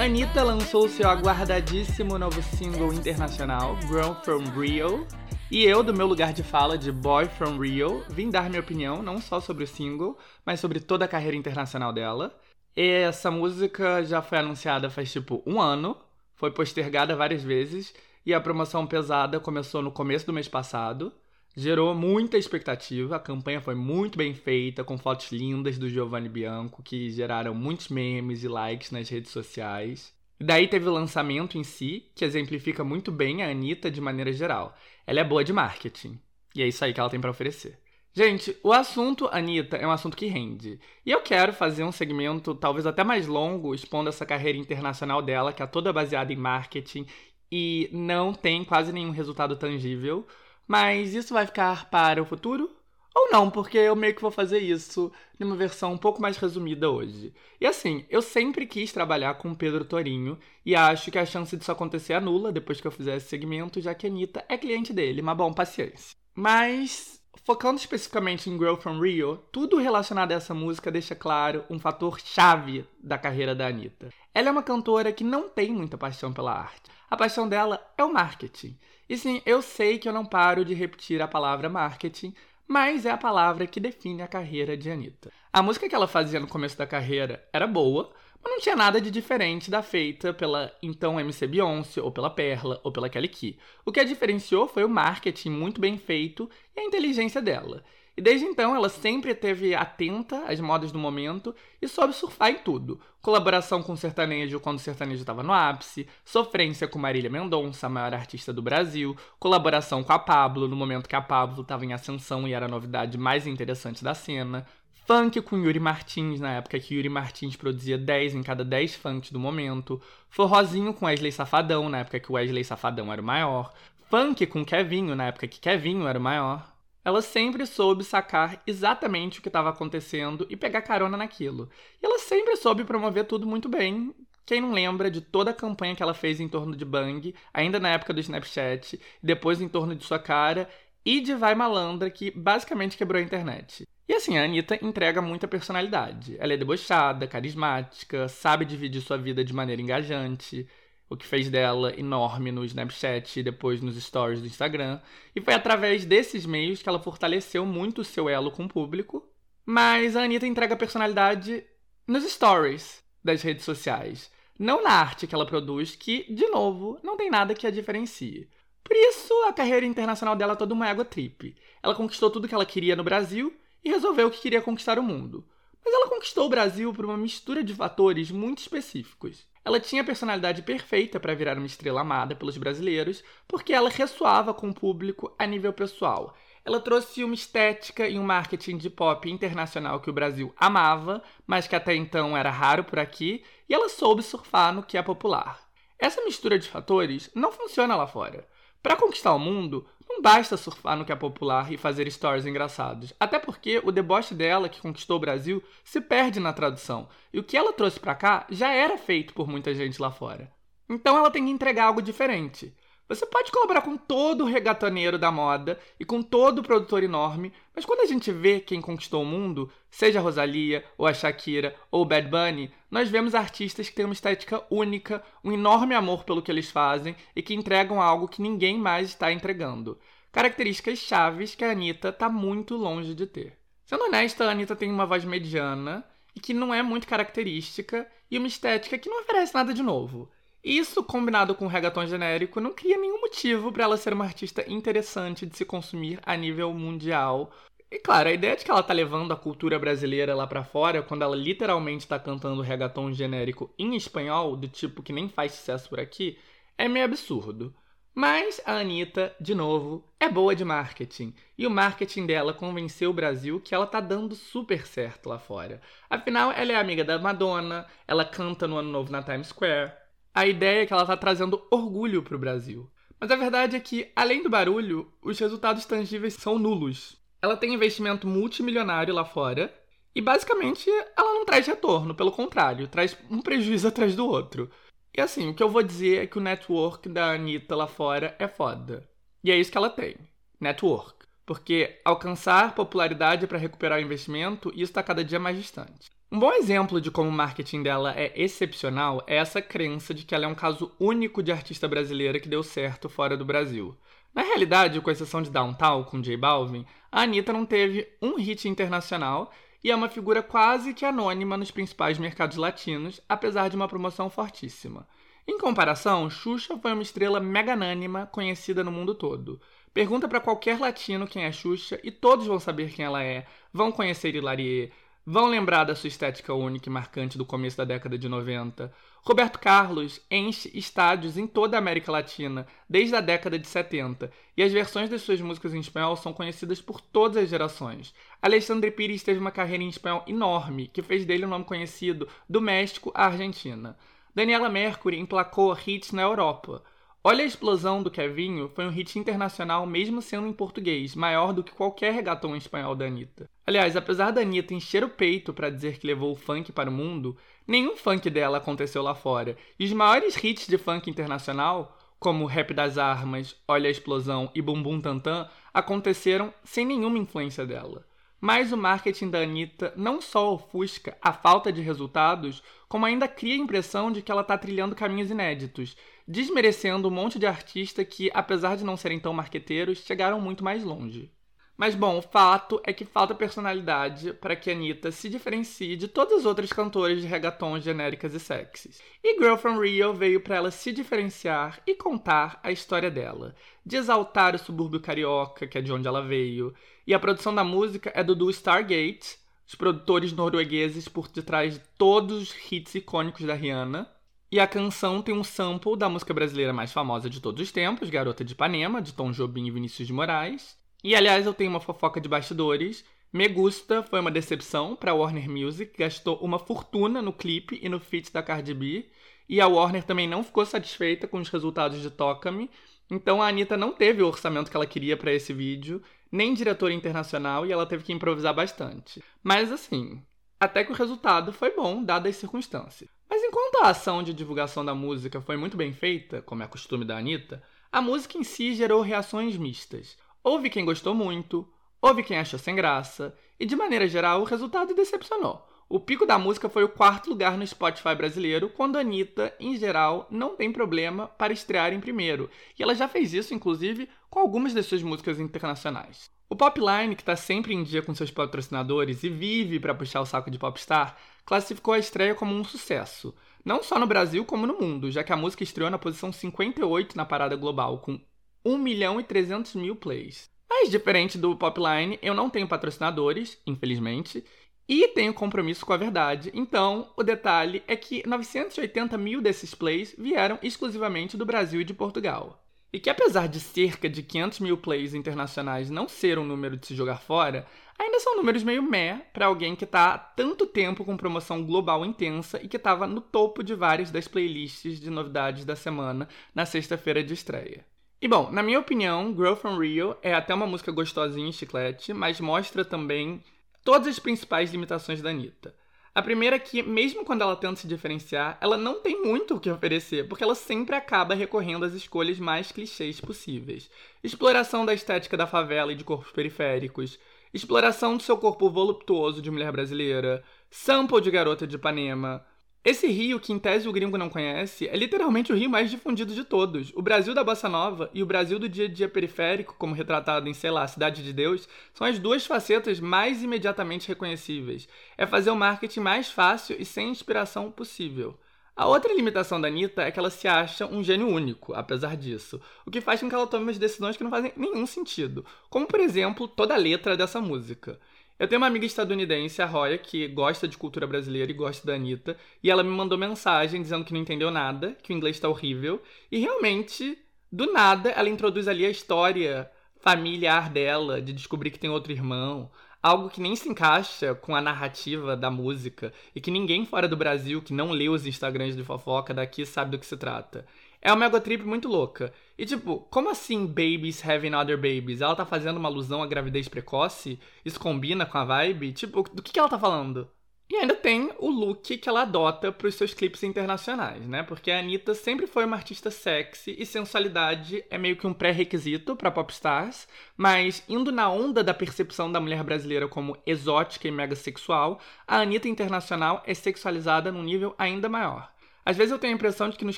Anitta lançou seu aguardadíssimo novo single internacional, Grown From Rio. E eu, do meu lugar de fala de Boy From Rio, vim dar minha opinião não só sobre o single, mas sobre toda a carreira internacional dela. Essa música já foi anunciada faz tipo um ano, foi postergada várias vezes e a promoção pesada começou no começo do mês passado. Gerou muita expectativa, a campanha foi muito bem feita, com fotos lindas do Giovanni Bianco, que geraram muitos memes e likes nas redes sociais. Daí teve o lançamento em si, que exemplifica muito bem a Anitta de maneira geral. Ela é boa de marketing. E é isso aí que ela tem para oferecer. Gente, o assunto Anitta é um assunto que rende. E eu quero fazer um segmento talvez até mais longo, expondo essa carreira internacional dela, que é toda baseada em marketing e não tem quase nenhum resultado tangível. Mas isso vai ficar para o futuro? Ou não, porque eu meio que vou fazer isso numa versão um pouco mais resumida hoje. E assim, eu sempre quis trabalhar com Pedro Torinho e acho que a chance disso acontecer é nula depois que eu fizer esse segmento, já que a Anitta é cliente dele, mas bom, paciência. Mas, focando especificamente em Girl From Rio, tudo relacionado a essa música deixa claro um fator chave da carreira da Anitta. Ela é uma cantora que não tem muita paixão pela arte. A paixão dela é o marketing. E sim, eu sei que eu não paro de repetir a palavra marketing, mas é a palavra que define a carreira de Anitta. A música que ela fazia no começo da carreira era boa, mas não tinha nada de diferente da feita pela então MC Beyoncé, ou pela Perla, ou pela Kelly Key. O que a diferenciou foi o marketing muito bem feito e a inteligência dela. E desde então ela sempre esteve atenta às modas do momento e soube surfar em tudo. Colaboração com o sertanejo quando o sertanejo estava no ápice, sofrência com Marília Mendonça, a maior artista do Brasil, colaboração com a Pablo no momento que a Pablo estava em ascensão e era a novidade mais interessante da cena, funk com Yuri Martins, na época que Yuri Martins produzia 10 em cada 10 funks do momento, forrozinho com Wesley Safadão, na época que Wesley Safadão era o maior, funk com Kevinho, na época que Kevinho era o maior, ela sempre soube sacar exatamente o que estava acontecendo e pegar carona naquilo. E ela sempre soube promover tudo muito bem. Quem não lembra de toda a campanha que ela fez em torno de Bang, ainda na época do Snapchat, depois em torno de sua cara, e de Vai Malandra, que basicamente quebrou a internet. E assim, a Anitta entrega muita personalidade. Ela é debochada, carismática, sabe dividir sua vida de maneira engajante o que fez dela enorme no Snapchat e depois nos stories do Instagram. E foi através desses meios que ela fortaleceu muito o seu elo com o público. Mas a Anitta entrega personalidade nos stories das redes sociais, não na arte que ela produz, que, de novo, não tem nada que a diferencie. Por isso, a carreira internacional dela é toda uma ego trip. Ela conquistou tudo que ela queria no Brasil e resolveu que queria conquistar o mundo. Mas ela conquistou o Brasil por uma mistura de fatores muito específicos. Ela tinha a personalidade perfeita para virar uma estrela amada pelos brasileiros, porque ela ressoava com o público a nível pessoal. ela trouxe uma estética e um marketing de pop internacional que o Brasil amava, mas que até então era raro por aqui, e ela soube surfar no que é popular. Essa mistura de fatores não funciona lá fora. Para conquistar o mundo, não basta surfar no que é popular e fazer stories engraçados. Até porque o deboche dela, que conquistou o Brasil, se perde na tradução. E o que ela trouxe para cá já era feito por muita gente lá fora. Então ela tem que entregar algo diferente. Você pode colaborar com todo o regatoneiro da moda e com todo o produtor enorme, mas quando a gente vê quem conquistou o mundo, seja a Rosalia, ou a Shakira, ou o Bad Bunny, nós vemos artistas que têm uma estética única, um enorme amor pelo que eles fazem e que entregam algo que ninguém mais está entregando. Características chaves que a Anitta está muito longe de ter. Sendo honesta, a Anitta tem uma voz mediana e que não é muito característica e uma estética que não oferece nada de novo. Isso, combinado com o reggaeton genérico, não cria nenhum motivo para ela ser uma artista interessante de se consumir a nível mundial. E claro, a ideia de que ela tá levando a cultura brasileira lá para fora, quando ela literalmente tá cantando reggaeton genérico em espanhol, do tipo que nem faz sucesso por aqui, é meio absurdo. Mas a Anitta, de novo, é boa de marketing. E o marketing dela convenceu o Brasil que ela tá dando super certo lá fora. Afinal, ela é amiga da Madonna, ela canta no Ano Novo na Times Square, a ideia é que ela está trazendo orgulho para o Brasil. Mas a verdade é que, além do barulho, os resultados tangíveis são nulos. Ela tem investimento multimilionário lá fora e, basicamente, ela não traz retorno, pelo contrário, traz um prejuízo atrás do outro. E assim, o que eu vou dizer é que o network da Anitta lá fora é foda. E é isso que ela tem: network. Porque alcançar popularidade para recuperar o investimento, isso está cada dia mais distante. Um bom exemplo de como o marketing dela é excepcional é essa crença de que ela é um caso único de artista brasileira que deu certo fora do Brasil. Na realidade, com exceção de Downtown com J Balvin, a Anitta não teve um hit internacional e é uma figura quase que anônima nos principais mercados latinos, apesar de uma promoção fortíssima. Em comparação, Xuxa foi uma estrela meganânima conhecida no mundo todo. Pergunta para qualquer latino quem é Xuxa e todos vão saber quem ela é, vão conhecer Hilarie, vão lembrar da sua estética única e marcante do começo da década de 90. Roberto Carlos enche estádios em toda a América Latina desde a década de 70 e as versões das suas músicas em espanhol são conhecidas por todas as gerações. Alexandre Pires teve uma carreira em espanhol enorme que fez dele um nome conhecido do México à Argentina. Daniela Mercury emplacou hits na Europa. Olha a explosão do Kevinho foi um hit internacional mesmo sendo em português, maior do que qualquer regatão em espanhol da Anitta. Aliás, apesar da Anitta encher o peito para dizer que levou o funk para o mundo, nenhum funk dela aconteceu lá fora. E os maiores hits de funk internacional, como Rap das Armas, Olha a Explosão e Bumbum Tantan, aconteceram sem nenhuma influência dela. Mas o marketing da Anitta não só ofusca a falta de resultados, como ainda cria a impressão de que ela está trilhando caminhos inéditos, desmerecendo um monte de artistas que, apesar de não serem tão marqueteiros, chegaram muito mais longe. Mas bom, o fato é que falta personalidade para que a Anitta se diferencie de todas as outras cantoras de reggaeton genéricas e sexys. E Girl From Rio veio para ela se diferenciar e contar a história dela, de exaltar o subúrbio carioca, que é de onde ela veio. E a produção da música é do duo Stargate, os produtores noruegueses por detrás de todos os hits icônicos da Rihanna. E a canção tem um sample da música brasileira mais famosa de todos os tempos, Garota de Ipanema, de Tom Jobim e Vinícius de Moraes. E aliás, eu tenho uma fofoca de bastidores. Me Gusta foi uma decepção para Warner Music, gastou uma fortuna no clipe e no feat da Cardi B, e a Warner também não ficou satisfeita com os resultados de Toca-me, então a Anitta não teve o orçamento que ela queria para esse vídeo, nem diretora internacional, e ela teve que improvisar bastante. Mas assim, até que o resultado foi bom, dadas as circunstâncias. Mas enquanto a ação de divulgação da música foi muito bem feita, como é costume da Anitta, a música em si gerou reações mistas. Houve quem gostou muito, houve quem achou sem graça, e de maneira geral o resultado decepcionou. O pico da música foi o quarto lugar no Spotify brasileiro, quando a Anitta, em geral, não tem problema para estrear em primeiro, e ela já fez isso, inclusive, com algumas das suas músicas internacionais. O Popline, que está sempre em dia com seus patrocinadores e vive para puxar o saco de popstar, classificou a estreia como um sucesso, não só no Brasil como no mundo, já que a música estreou na posição 58 na parada global, com 1 milhão e 300 mil plays. Mas diferente do Popline, eu não tenho patrocinadores, infelizmente, e tenho compromisso com a verdade. Então, o detalhe é que 980 mil desses plays vieram exclusivamente do Brasil e de Portugal. E que apesar de cerca de 500 mil plays internacionais não ser um número de se jogar fora, ainda são números meio meh para alguém que tá há tanto tempo com promoção global intensa e que estava no topo de várias das playlists de novidades da semana na sexta-feira de estreia. E bom, na minha opinião, Grow From Rio é até uma música gostosinha e chiclete, mas mostra também todas as principais limitações da Anitta. A primeira é que, mesmo quando ela tenta se diferenciar, ela não tem muito o que oferecer, porque ela sempre acaba recorrendo às escolhas mais clichês possíveis. Exploração da estética da favela e de corpos periféricos, exploração do seu corpo voluptuoso de mulher brasileira, sample de garota de Ipanema, esse rio, que em tese o gringo não conhece, é literalmente o rio mais difundido de todos. O Brasil da Bossa Nova e o Brasil do dia a dia periférico, como retratado em, sei lá, Cidade de Deus, são as duas facetas mais imediatamente reconhecíveis. É fazer o marketing mais fácil e sem inspiração possível. A outra limitação da Anitta é que ela se acha um gênio único, apesar disso, o que faz com que ela tome umas decisões que não fazem nenhum sentido, como por exemplo toda a letra dessa música. Eu tenho uma amiga estadunidense, a Roya, que gosta de cultura brasileira e gosta da Anitta, e ela me mandou mensagem dizendo que não entendeu nada, que o inglês está horrível, e realmente, do nada, ela introduz ali a história familiar dela, de descobrir que tem outro irmão, algo que nem se encaixa com a narrativa da música, e que ninguém fora do Brasil que não lê os Instagrams de fofoca daqui sabe do que se trata. É uma ego trip muito louca. E tipo, como assim babies having other babies? Ela tá fazendo uma alusão à gravidez precoce? Isso combina com a vibe? Tipo, do que, que ela tá falando? E ainda tem o look que ela adota para os seus clipes internacionais, né? Porque a Anitta sempre foi uma artista sexy e sensualidade é meio que um pré-requisito para popstars, mas indo na onda da percepção da mulher brasileira como exótica e mega sexual, a Anitta internacional é sexualizada num nível ainda maior. Às vezes eu tenho a impressão de que nos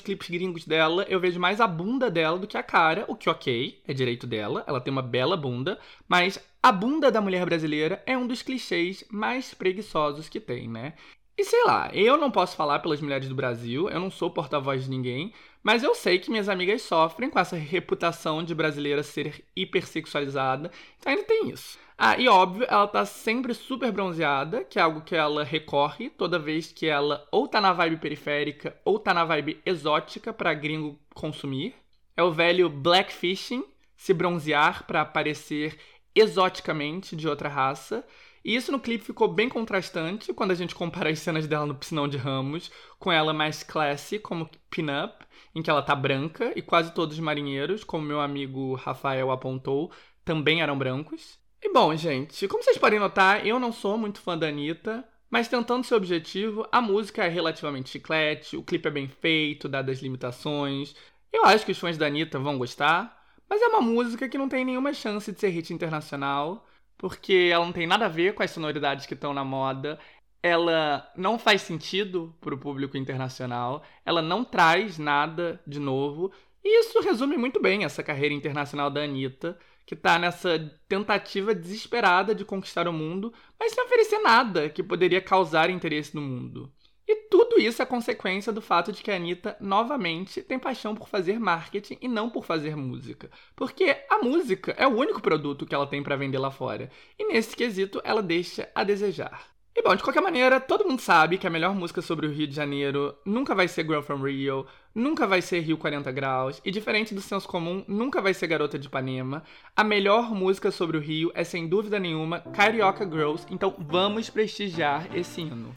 clipes gringos dela eu vejo mais a bunda dela do que a cara, o que ok, é direito dela, ela tem uma bela bunda, mas a bunda da mulher brasileira é um dos clichês mais preguiçosos que tem, né? E sei lá, eu não posso falar pelas mulheres do Brasil, eu não sou porta-voz de ninguém, mas eu sei que minhas amigas sofrem com essa reputação de brasileira ser hipersexualizada, então ainda tem isso. Ah, e óbvio, ela tá sempre super bronzeada, que é algo que ela recorre toda vez que ela ou tá na vibe periférica ou tá na vibe exótica para gringo consumir. É o velho blackfishing, se bronzear para parecer exoticamente de outra raça. E isso no clipe ficou bem contrastante quando a gente compara as cenas dela no Piscinão de Ramos com ela mais classy, como Pin-Up, em que ela tá branca, e quase todos os marinheiros, como meu amigo Rafael apontou, também eram brancos. E bom, gente, como vocês podem notar, eu não sou muito fã da Anitta, mas tentando seu objetivo, a música é relativamente chiclete, o clipe é bem feito, dadas as limitações. Eu acho que os fãs da Anitta vão gostar, mas é uma música que não tem nenhuma chance de ser hit internacional, porque ela não tem nada a ver com as sonoridades que estão na moda, ela não faz sentido para o público internacional, ela não traz nada de novo, e isso resume muito bem essa carreira internacional da Anitta que tá nessa tentativa desesperada de conquistar o mundo, mas sem oferecer nada que poderia causar interesse no mundo. E tudo isso é consequência do fato de que a Anitta, novamente, tem paixão por fazer marketing e não por fazer música. Porque a música é o único produto que ela tem para vender lá fora. E nesse quesito, ela deixa a desejar. E bom, de qualquer maneira, todo mundo sabe que a melhor música sobre o Rio de Janeiro nunca vai ser Girl from Rio, nunca vai ser Rio 40 Graus, e diferente do senso comum, nunca vai ser Garota de Ipanema. A melhor música sobre o Rio é sem dúvida nenhuma Carioca Girls, então vamos prestigiar esse hino.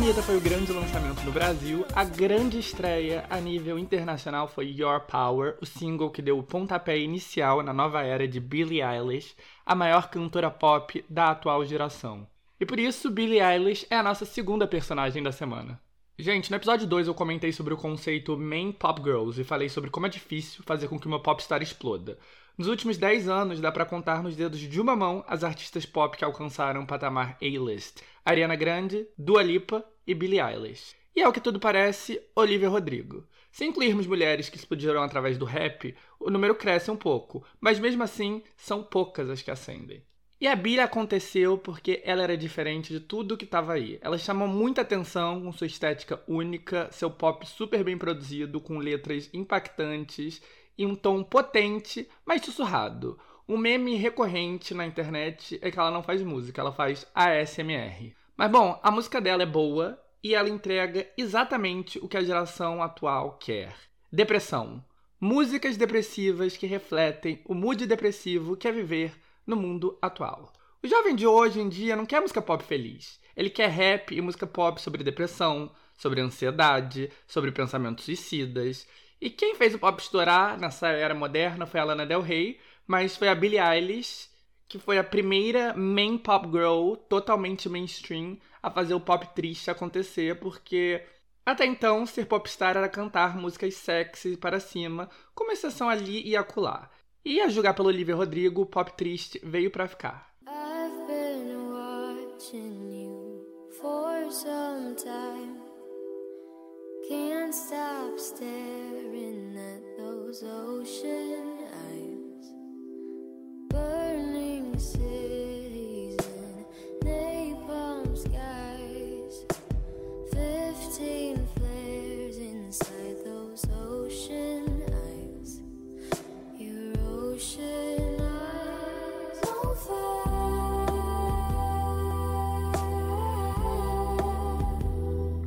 Anitta foi o grande lançamento no Brasil, a grande estreia a nível internacional foi Your Power, o single que deu o pontapé inicial na nova era de Billie Eilish, a maior cantora pop da atual geração. E por isso, Billie Eilish é a nossa segunda personagem da semana. Gente, no episódio 2 eu comentei sobre o conceito Main Pop Girls e falei sobre como é difícil fazer com que uma popstar exploda. Nos últimos 10 anos, dá para contar nos dedos de uma mão as artistas pop que alcançaram o patamar A-list. Ariana Grande, Dua Lipa e Billie Eilish. E ao que tudo parece, Olivia Rodrigo. Se incluirmos mulheres que explodiram através do rap, o número cresce um pouco, mas mesmo assim, são poucas as que ascendem. E a Billie aconteceu porque ela era diferente de tudo que estava aí. Ela chamou muita atenção com sua estética única, seu pop super bem produzido, com letras impactantes e um tom potente, mas sussurrado. Um meme recorrente na internet é que ela não faz música, ela faz ASMR. Mas bom, a música dela é boa e ela entrega exatamente o que a geração atual quer: depressão. Músicas depressivas que refletem o mood depressivo que é viver no mundo atual. O jovem de hoje em dia não quer música pop feliz. Ele quer rap e música pop sobre depressão, sobre ansiedade, sobre pensamentos suicidas. E quem fez o pop estourar nessa era moderna foi a Lana Del Rey, mas foi a Billie Eilish, que foi a primeira main pop girl totalmente mainstream a fazer o pop triste acontecer, porque até então ser popstar era cantar músicas sexy para cima, com exceção ali e acolá. E a julgar pelo Olivia Rodrigo, Pop Triste veio para ficar. I've been watching you for some time. Can't stop staring at those ocean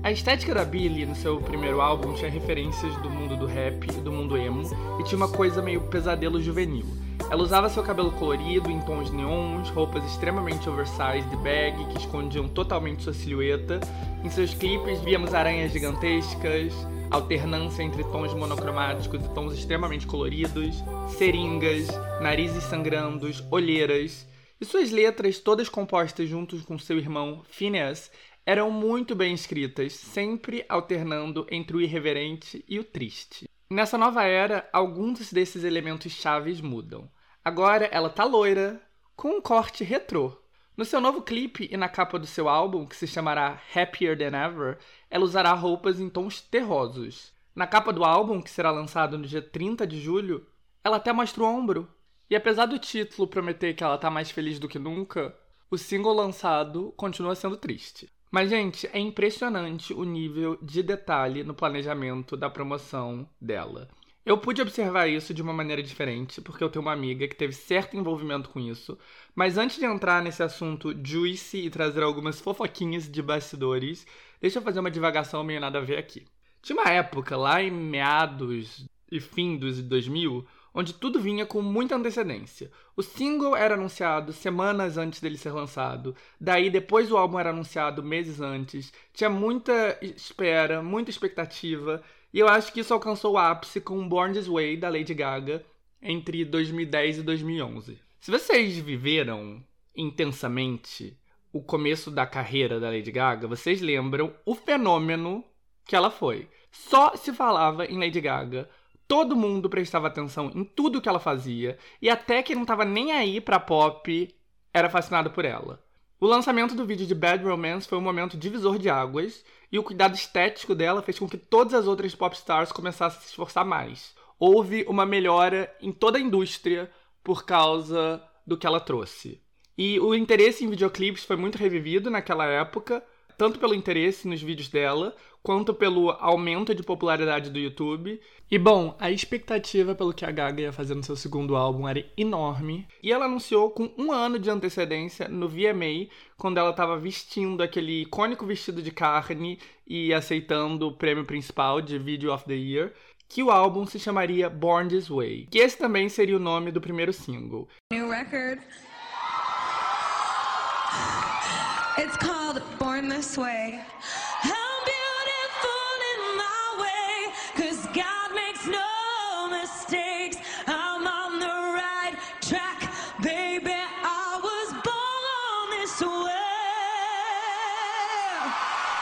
A estética da Billie no seu primeiro álbum tinha referências do mundo do rap e do mundo emo e tinha uma coisa meio pesadelo juvenil. Ela usava seu cabelo colorido em tons neons, roupas extremamente oversized e bag que escondiam totalmente sua silhueta. Em seus clipes víamos aranhas gigantescas, alternância entre tons monocromáticos e tons extremamente coloridos, seringas, narizes sangrando, olheiras. E suas letras, todas compostas juntos com seu irmão Phineas, eram muito bem escritas, sempre alternando entre o irreverente e o triste. Nessa nova era, alguns desses elementos chaves mudam. Agora ela tá loira, com um corte retrô. No seu novo clipe e na capa do seu álbum, que se chamará Happier Than Ever, ela usará roupas em tons terrosos. Na capa do álbum, que será lançado no dia 30 de julho, ela até mostra o ombro. E apesar do título prometer que ela tá mais feliz do que nunca, o single lançado continua sendo triste. Mas, gente, é impressionante o nível de detalhe no planejamento da promoção dela. Eu pude observar isso de uma maneira diferente, porque eu tenho uma amiga que teve certo envolvimento com isso. Mas antes de entrar nesse assunto juicy e trazer algumas fofoquinhas de bastidores, deixa eu fazer uma divagação meio nada a ver aqui. Tinha uma época, lá em meados e fim dos 2000, onde tudo vinha com muita antecedência. O single era anunciado semanas antes dele ser lançado, daí depois o álbum era anunciado meses antes. Tinha muita espera, muita expectativa, e eu acho que isso alcançou o ápice com Born This Way da Lady Gaga entre 2010 e 2011. Se vocês viveram intensamente o começo da carreira da Lady Gaga, vocês lembram o fenômeno que ela foi. Só se falava em Lady Gaga todo mundo prestava atenção em tudo que ela fazia e até quem não tava nem aí pra pop era fascinado por ela. O lançamento do vídeo de Bad Romance foi um momento divisor de águas e o cuidado estético dela fez com que todas as outras pop stars começassem a se esforçar mais. Houve uma melhora em toda a indústria por causa do que ela trouxe. E o interesse em videoclipes foi muito revivido naquela época, tanto pelo interesse nos vídeos dela, quanto pelo aumento de popularidade do YouTube. E bom, a expectativa pelo que a Gaga ia fazer no seu segundo álbum era enorme. E ela anunciou com um ano de antecedência no VMA, quando ela estava vestindo aquele icônico vestido de carne e aceitando o prêmio principal de Video of the Year que o álbum se chamaria Born This Way, que esse também seria o nome do primeiro single. New record. It's called Born This Way.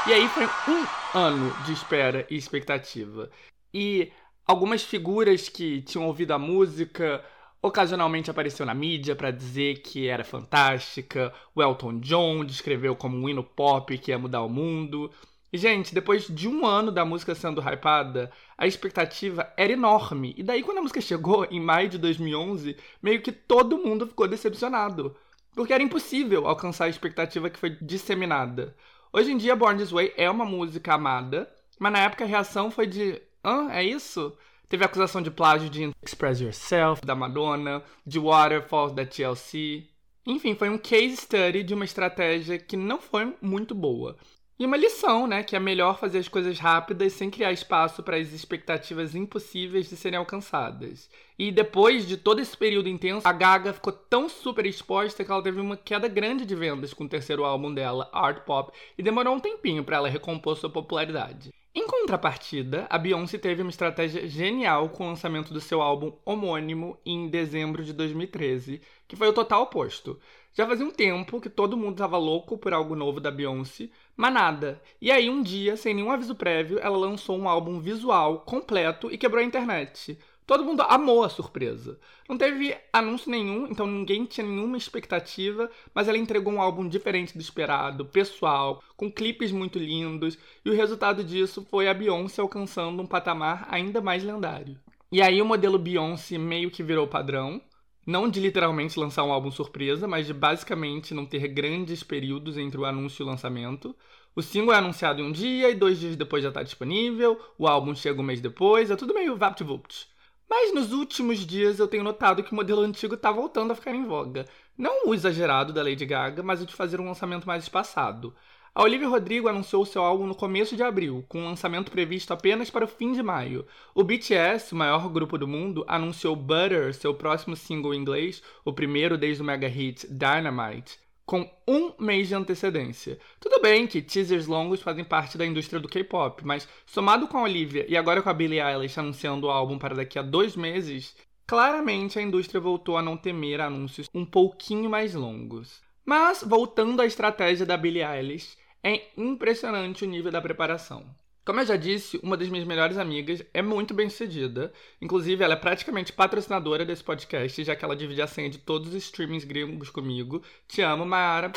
E aí foi um ano de espera e expectativa. E algumas figuras que tinham ouvido a música Ocasionalmente apareceu na mídia para dizer que era fantástica. O Elton John descreveu como um hino pop que ia mudar o mundo. E, gente, depois de um ano da música sendo hypada, a expectativa era enorme. E daí, quando a música chegou, em maio de 2011, meio que todo mundo ficou decepcionado. Porque era impossível alcançar a expectativa que foi disseminada. Hoje em dia, Born This Way é uma música amada, mas na época a reação foi de: hã, é isso? Teve acusação de plágio de Express Yourself, da Madonna, de Waterfalls, da TLC. Enfim, foi um case study de uma estratégia que não foi muito boa. E uma lição, né? Que é melhor fazer as coisas rápidas sem criar espaço para as expectativas impossíveis de serem alcançadas. E depois de todo esse período intenso, a Gaga ficou tão super exposta que ela teve uma queda grande de vendas com o terceiro álbum dela, Art Pop, e demorou um tempinho para ela recompor sua popularidade. Em contrapartida, a Beyoncé teve uma estratégia genial com o lançamento do seu álbum homônimo em dezembro de 2013, que foi o total oposto. Já fazia um tempo que todo mundo estava louco por algo novo da Beyoncé, mas nada. E aí, um dia, sem nenhum aviso prévio, ela lançou um álbum visual completo e quebrou a internet. Todo mundo amou a surpresa. Não teve anúncio nenhum, então ninguém tinha nenhuma expectativa, mas ela entregou um álbum diferente do esperado, pessoal, com clipes muito lindos, e o resultado disso foi a Beyoncé alcançando um patamar ainda mais lendário. E aí o modelo Beyoncé meio que virou padrão, não de literalmente lançar um álbum surpresa, mas de basicamente não ter grandes períodos entre o anúncio e o lançamento. O single é anunciado em um dia e dois dias depois já está disponível, o álbum chega um mês depois, é tudo meio vapt-vupt. Mas nos últimos dias eu tenho notado que o modelo antigo está voltando a ficar em voga. Não o exagerado da Lady Gaga, mas o de fazer um lançamento mais espaçado. A Olivia Rodrigo anunciou seu álbum no começo de abril, com um lançamento previsto apenas para o fim de maio. O BTS, o maior grupo do mundo, anunciou Butter, seu próximo single em inglês, o primeiro desde o mega hit Dynamite com um mês de antecedência. Tudo bem que teasers longos fazem parte da indústria do K-pop, mas somado com a Olivia e agora com a Billie Eilish anunciando o álbum para daqui a dois meses, claramente a indústria voltou a não temer anúncios um pouquinho mais longos. Mas, voltando à estratégia da Billie Eilish, é impressionante o nível da preparação. Como eu já disse, uma das minhas melhores amigas é muito bem sucedida. Inclusive, ela é praticamente patrocinadora desse podcast, já que ela divide a senha de todos os streamings gringos comigo. Te amo, Mara.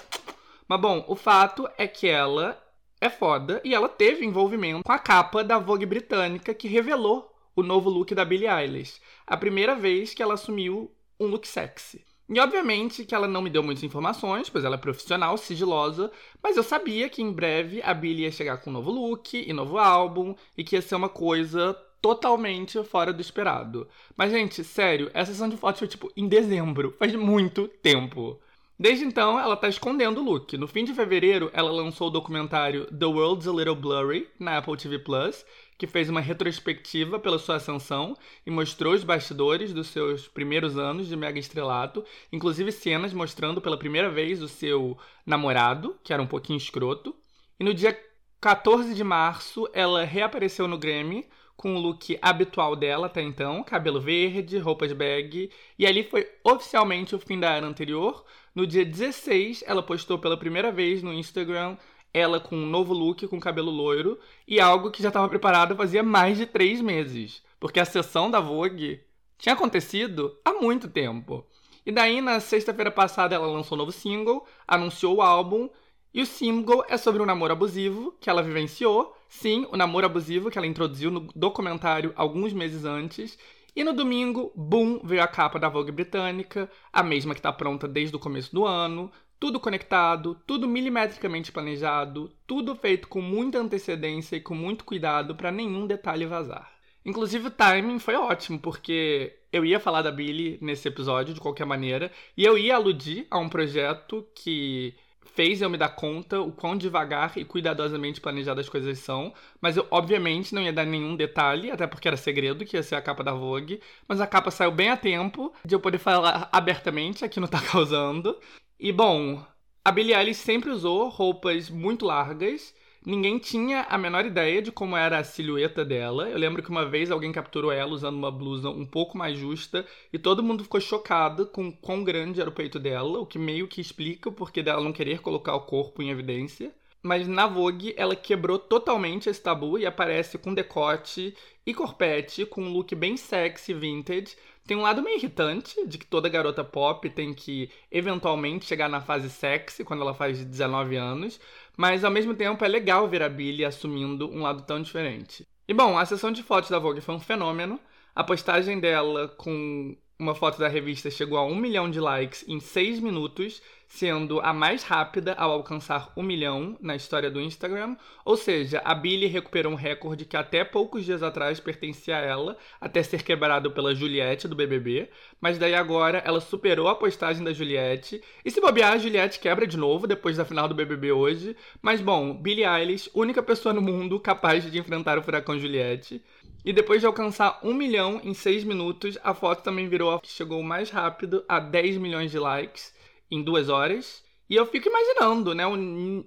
Mas bom, o fato é que ela é foda e ela teve envolvimento com a capa da Vogue britânica que revelou o novo look da Billie Eilish. A primeira vez que ela assumiu um look sexy. E obviamente que ela não me deu muitas informações, pois ela é profissional, sigilosa, mas eu sabia que em breve a Billie ia chegar com um novo look e novo álbum e que ia ser uma coisa totalmente fora do esperado. Mas, gente, sério, essa sessão de fotos foi tipo em dezembro, faz muito tempo. Desde então, ela tá escondendo o look. No fim de fevereiro, ela lançou o documentário The World's a Little Blurry na Apple TV Plus, que fez uma retrospectiva pela sua ascensão e mostrou os bastidores dos seus primeiros anos de mega estrelato, inclusive cenas mostrando pela primeira vez o seu namorado, que era um pouquinho escroto. E no dia 14 de março, ela reapareceu no Grammy com o look habitual dela até então, cabelo verde, roupas bag, e ali foi oficialmente o fim da era anterior. No dia 16, ela postou pela primeira vez no Instagram ela com um novo look, com cabelo loiro, e algo que já estava preparado fazia mais de três meses, porque a sessão da Vogue tinha acontecido há muito tempo. E daí, na sexta-feira passada, ela lançou um novo single, anunciou o álbum, e o single é sobre um namoro abusivo que ela vivenciou. Sim, o namoro abusivo que ela introduziu no documentário alguns meses antes. E no domingo, boom, veio a capa da Vogue britânica, a mesma que está pronta desde o começo do ano, tudo conectado, tudo milimetricamente planejado, tudo feito com muita antecedência e com muito cuidado para nenhum detalhe vazar. Inclusive o timing foi ótimo, porque eu ia falar da Billy nesse episódio de qualquer maneira, e eu ia aludir a um projeto que fez eu me dar conta o quão devagar e cuidadosamente planejadas as coisas são, mas eu obviamente não ia dar nenhum detalhe, até porque era segredo que ia ser a capa da Vogue, mas a capa saiu bem a tempo de eu poder falar abertamente aqui no Tá Causando, e bom, A Billie Eilish sempre usou roupas muito largas. Ninguém tinha a menor ideia de como era a silhueta dela. Eu lembro que uma vez alguém capturou ela usando uma blusa um pouco mais justa e todo mundo ficou chocado com quão grande era o peito dela, o que meio que explica o porquê dela não querer colocar o corpo em evidência. Mas na Vogue ela quebrou totalmente esse tabu e aparece com decote e corpete, com um look bem sexy, vintage. Tem um lado meio irritante de que toda garota pop tem que eventualmente chegar na fase sexy quando ela faz 19 anos, mas ao mesmo tempo é legal ver a Billie assumindo um lado tão diferente. E bom, a sessão de fotos da Vogue foi um fenômeno. A postagem dela com uma foto da revista chegou a um milhão de likes em seis minutos, sendo a mais rápida ao alcançar um milhão na história do Instagram. Ou seja, a Billie recuperou um recorde que até poucos dias atrás pertencia a ela, até ser quebrado pela Juliette do BBB. Mas daí agora ela superou a postagem da Juliette. E se bobear, a Juliette quebra de novo depois da final do BBB hoje. Mas bom, Billie Eilish, única pessoa no mundo capaz de enfrentar o furacão Juliette. E depois de alcançar um milhão em seis minutos, a foto também virou a que chegou mais rápido a 10 milhões de likes em duas horas. E eu fico imaginando, né, o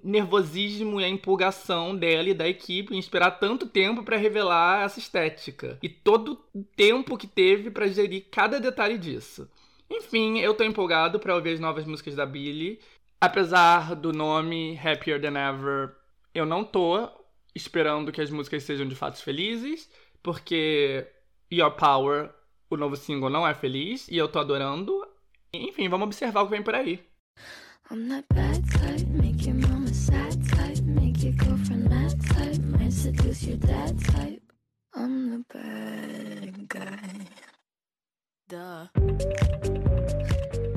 nervosismo e a empolgação dela e da equipe em esperar tanto tempo para revelar essa estética. E todo o tempo que teve para gerir cada detalhe disso. Enfim, eu tô empolgado para ouvir as novas músicas da Billie. Apesar do nome Happier Than Ever, eu não tô esperando que as músicas sejam de fato felizes, porque Your Power, o novo single, não é feliz e eu tô adorando. Enfim, vamos observar o que vem por aí. I'm that bad type, make your mama sad type, make your girlfriend mad type, might seduce your dad type. I'm the bad guy. Duh.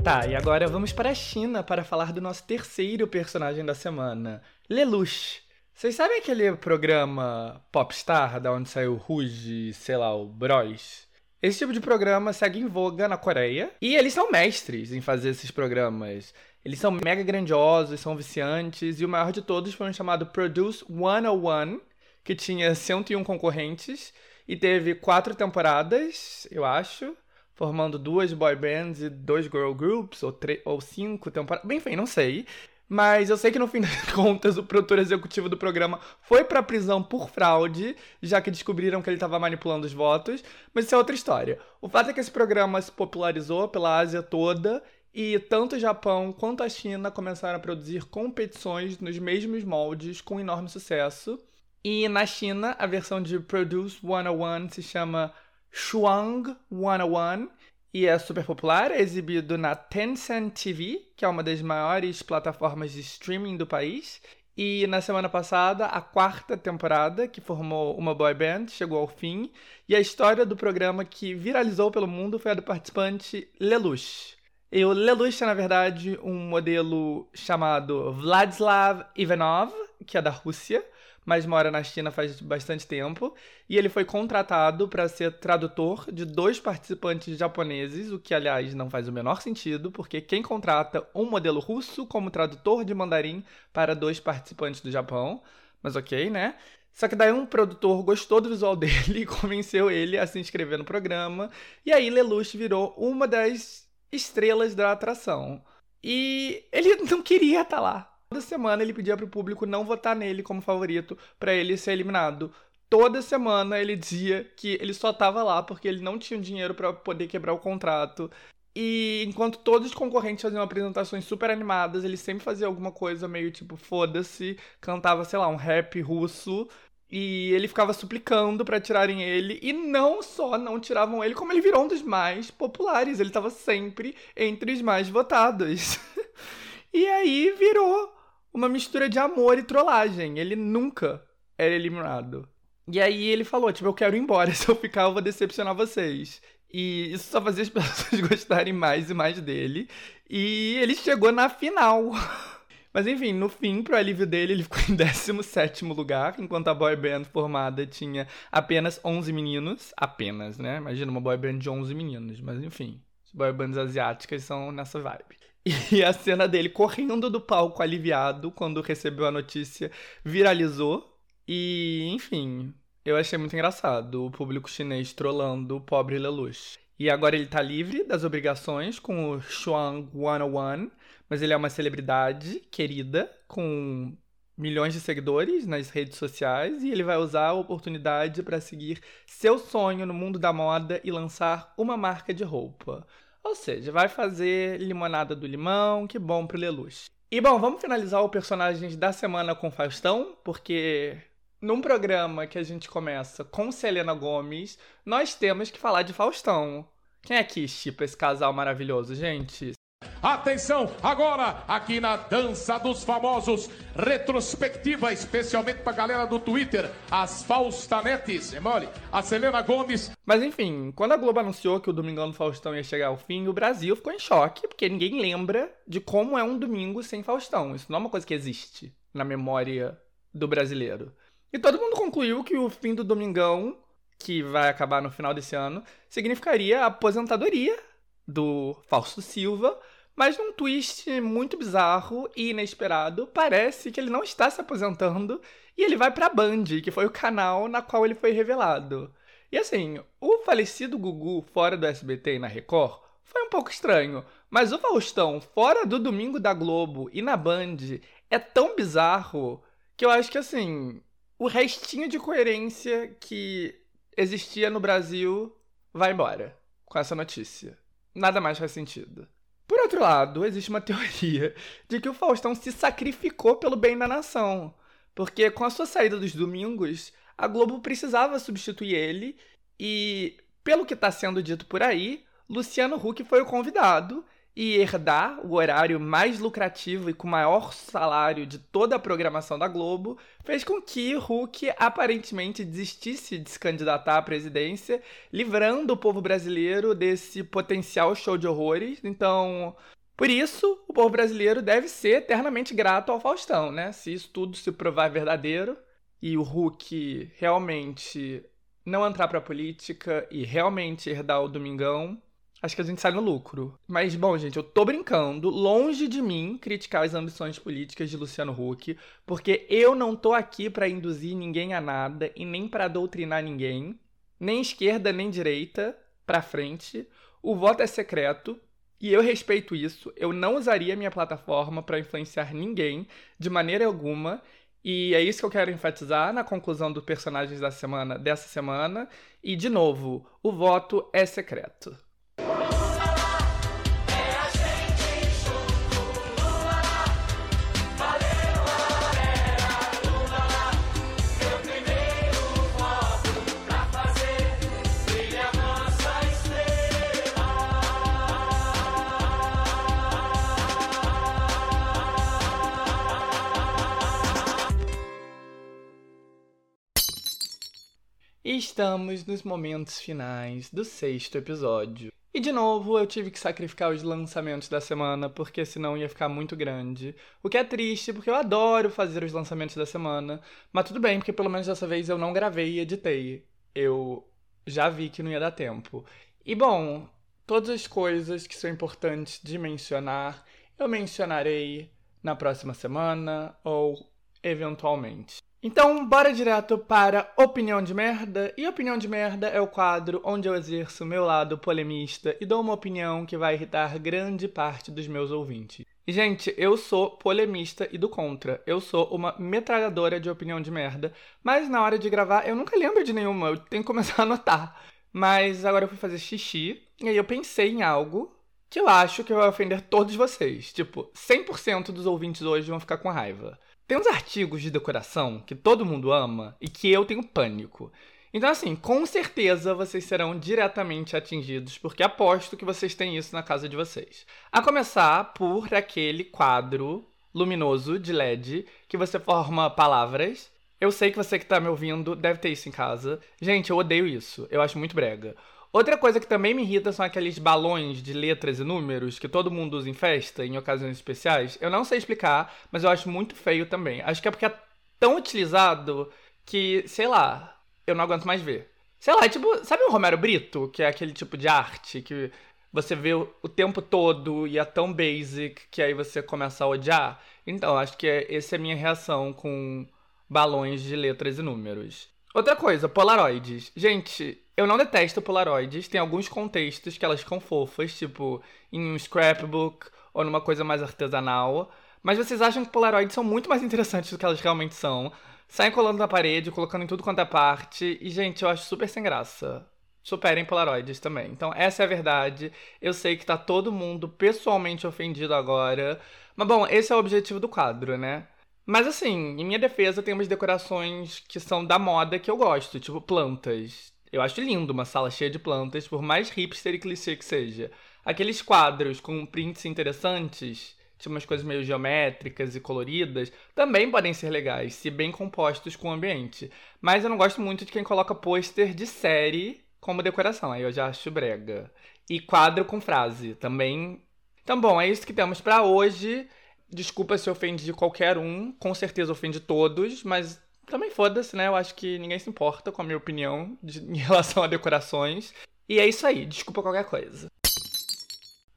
Tá, e agora vamos para a China para falar do nosso terceiro personagem da semana, Lelouch. Vocês sabem aquele programa Popstar, da onde saiu o Ruge, sei lá, o Bros? Esse tipo de programa segue em voga na Coreia. E eles são mestres em fazer esses programas. Eles são mega grandiosos, são viciantes. E o maior de todos foi um chamado Produce 101, que tinha 101 concorrentes. E teve quatro temporadas, eu acho. Formando duas boy bands e dois girl groups, ou, ou cinco temporadas. Enfim, não sei. Mas eu sei que no fim das contas o produtor executivo do programa foi pra prisão por fraude, já que descobriram que ele estava manipulando os votos. Mas isso é outra história. O fato é que esse programa se popularizou pela Ásia toda e tanto o Japão quanto a China começaram a produzir competições nos mesmos moldes com enorme sucesso. E na China, a versão de Produce 101 se chama Shuang 101 e é super popular, é exibido na Tencent TV, que é uma das maiores plataformas de streaming do país. E na semana passada, a quarta temporada, que formou uma boy band, chegou ao fim. E a história do programa que viralizou pelo mundo foi a do participante Lelouch. E o Lelouch é, na verdade, um modelo chamado Vladislav Ivanov, que é da Rússia mas mora na China faz bastante tempo, e ele foi contratado para ser tradutor de dois participantes japoneses, o que, aliás, não faz o menor sentido, porque quem contrata um modelo russo como tradutor de mandarim para dois participantes do Japão? Mas ok, né? Só que daí um produtor gostou do visual dele e convenceu ele a se inscrever no programa, e aí Lelouch virou uma das estrelas da atração. E ele não queria estar tá lá. Toda semana ele pedia para o público não votar nele como favorito para ele ser eliminado. Toda semana ele dizia que ele só estava lá porque ele não tinha dinheiro para poder quebrar o contrato. E enquanto todos os concorrentes faziam apresentações super animadas, ele sempre fazia alguma coisa meio tipo foda-se, cantava, sei lá, um rap russo. E ele ficava suplicando para tirarem ele. E não só não tiravam ele, como ele virou um dos mais populares. Ele estava sempre entre os mais votados. e aí virou uma mistura de amor e trollagem. Ele nunca era eliminado. E aí ele falou, tipo, eu quero ir embora. Se eu ficar, eu vou decepcionar vocês. E isso só fazia as pessoas gostarem mais e mais dele. E ele chegou na final. Mas enfim, no fim, pro alívio dele, ele ficou em 17 lugar, enquanto a boy band formada tinha apenas 11 meninos. Apenas, né? Imagina uma boy band de 11 meninos. Mas enfim, as boy bands asiáticas são nessa vibe. E a cena dele correndo do palco aliviado quando recebeu a notícia viralizou. E, enfim, eu achei muito engraçado o público chinês trollando o pobre Lelouch. E agora ele tá livre das obrigações com o Shuang 101, mas ele é uma celebridade querida, com milhões de seguidores nas redes sociais, e ele vai usar a oportunidade para seguir seu sonho no mundo da moda e lançar uma marca de roupa. Ou seja, vai fazer limonada do limão, que bom pro Lelouch. E bom, vamos finalizar o personagens da semana com Faustão, porque num programa que a gente começa com Selena Gomes, nós temos que falar de Faustão. Quem é que chipa esse casal maravilhoso, gente? Atenção, agora aqui na Dança dos Famosos, retrospectiva especialmente pra galera do Twitter, as Faustanetes, é mole, a Selena Gomes. Mas enfim, quando a Globo anunciou que o Domingão do Faustão ia chegar ao fim, o Brasil ficou em choque, porque ninguém lembra de como é um domingo sem Faustão. Isso não é uma coisa que existe na memória do brasileiro. E todo mundo concluiu que o fim do Domingão, que vai acabar no final desse ano, significaria a aposentadoria do Fausto Silva, mas num twist muito bizarro e inesperado, parece que ele não está se aposentando e ele vai para a Band, que foi o canal na qual ele foi revelado. E assim, o falecido Gugu fora do SBT e na Record foi um pouco estranho, mas o Faustão fora do Domingo da Globo e na Band é tão bizarro que eu acho que assim, o restinho de coerência que existia no Brasil vai embora com essa notícia. Nada mais faz sentido. Outro lado, existe uma teoria de que o Faustão se sacrificou pelo bem da nação, porque com a sua saída dos domingos, a Globo precisava substituir ele e, pelo que está sendo dito por aí, Luciano Huck foi o convidado e herdar o horário mais lucrativo e com maior salário de toda a programação da Globo fez com que Huck aparentemente desistisse de se candidatar à presidência, livrando o povo brasileiro desse potencial show de horrores. Então, por isso, o povo brasileiro deve ser eternamente grato ao Faustão, né? Se isso tudo se provar verdadeiro e o Huck realmente não entrar para a política e realmente herdar o Domingão, acho que a gente sai no lucro. Mas, bom, gente, eu tô brincando. Longe de mim criticar as ambições políticas de Luciano Huck, porque eu não tô aqui para induzir ninguém a nada e nem para doutrinar ninguém, nem esquerda nem direita para frente. O voto é secreto. E eu respeito isso, eu não usaria minha plataforma para influenciar ninguém de maneira alguma. E é isso que eu quero enfatizar na conclusão dos personagens da semana dessa semana. E de novo, o voto é secreto. Estamos nos momentos finais do sexto episódio. E de novo, eu tive que sacrificar os lançamentos da semana, porque senão ia ficar muito grande. O que é triste, porque eu adoro fazer os lançamentos da semana. Mas tudo bem, porque pelo menos dessa vez eu não gravei e editei. Eu já vi que não ia dar tempo. E bom, todas as coisas que são importantes de mencionar, eu mencionarei na próxima semana ou eventualmente. Então, bora direto para Opinião de Merda. E Opinião de Merda é o quadro onde eu exerço meu lado polemista e dou uma opinião que vai irritar grande parte dos meus ouvintes. E, gente, eu sou polemista e do contra. Eu sou uma metralhadora de opinião de merda, mas na hora de gravar eu nunca lembro de nenhuma, eu tenho que começar a anotar. Mas agora eu fui fazer xixi e aí eu pensei em algo que eu acho que vai ofender todos vocês. Tipo, 100% dos ouvintes hoje vão ficar com raiva. Tem uns artigos de decoração que todo mundo ama e que eu tenho pânico. Então, assim, com certeza vocês serão diretamente atingidos, porque aposto que vocês têm isso na casa de vocês. A começar por aquele quadro luminoso de LED que você forma palavras. Eu sei que você que tá me ouvindo deve ter isso em casa. Gente, eu odeio isso. Eu acho muito brega. Outra coisa que também me irrita são aqueles balões de letras e números que todo mundo usa em festa, em ocasiões especiais. Eu não sei explicar, mas eu acho muito feio também. Acho que é porque é tão utilizado que, sei lá, eu não aguento mais ver. Sei lá, é tipo, sabe o Romero Brito, que é aquele tipo de arte que você vê o tempo todo e é tão basic que aí você começa a odiar? Então, acho que é, essa é a minha reação com balões de letras e números. Outra coisa, Polaroids. Gente, eu não detesto Polaroids. Tem alguns contextos que elas ficam fofas, tipo em um scrapbook ou numa coisa mais artesanal. Mas vocês acham que Polaroids são muito mais interessantes do que elas realmente são. Saem colando na parede, colocando em tudo quanto é parte. E, gente, eu acho super sem graça. Superem Polaroids também. Então, essa é a verdade. Eu sei que tá todo mundo pessoalmente ofendido agora. Mas, bom, esse é o objetivo do quadro, né? Mas, assim, em minha defesa, tem umas decorações que são da moda que eu gosto, tipo plantas. Eu acho lindo uma sala cheia de plantas, por mais hipster e clichê que seja. Aqueles quadros com prints interessantes tipo umas coisas meio geométricas e coloridas, também podem ser legais, se bem compostos com o ambiente. Mas eu não gosto muito de quem coloca pôster de série como decoração, aí eu já acho brega. E quadro com frase, também. Então, bom, é isso que temos para hoje. Desculpa se ofende qualquer um, com certeza ofende todos, mas também foda-se, né? Eu acho que ninguém se importa com a minha opinião de, em relação a decorações. E é isso aí, desculpa qualquer coisa.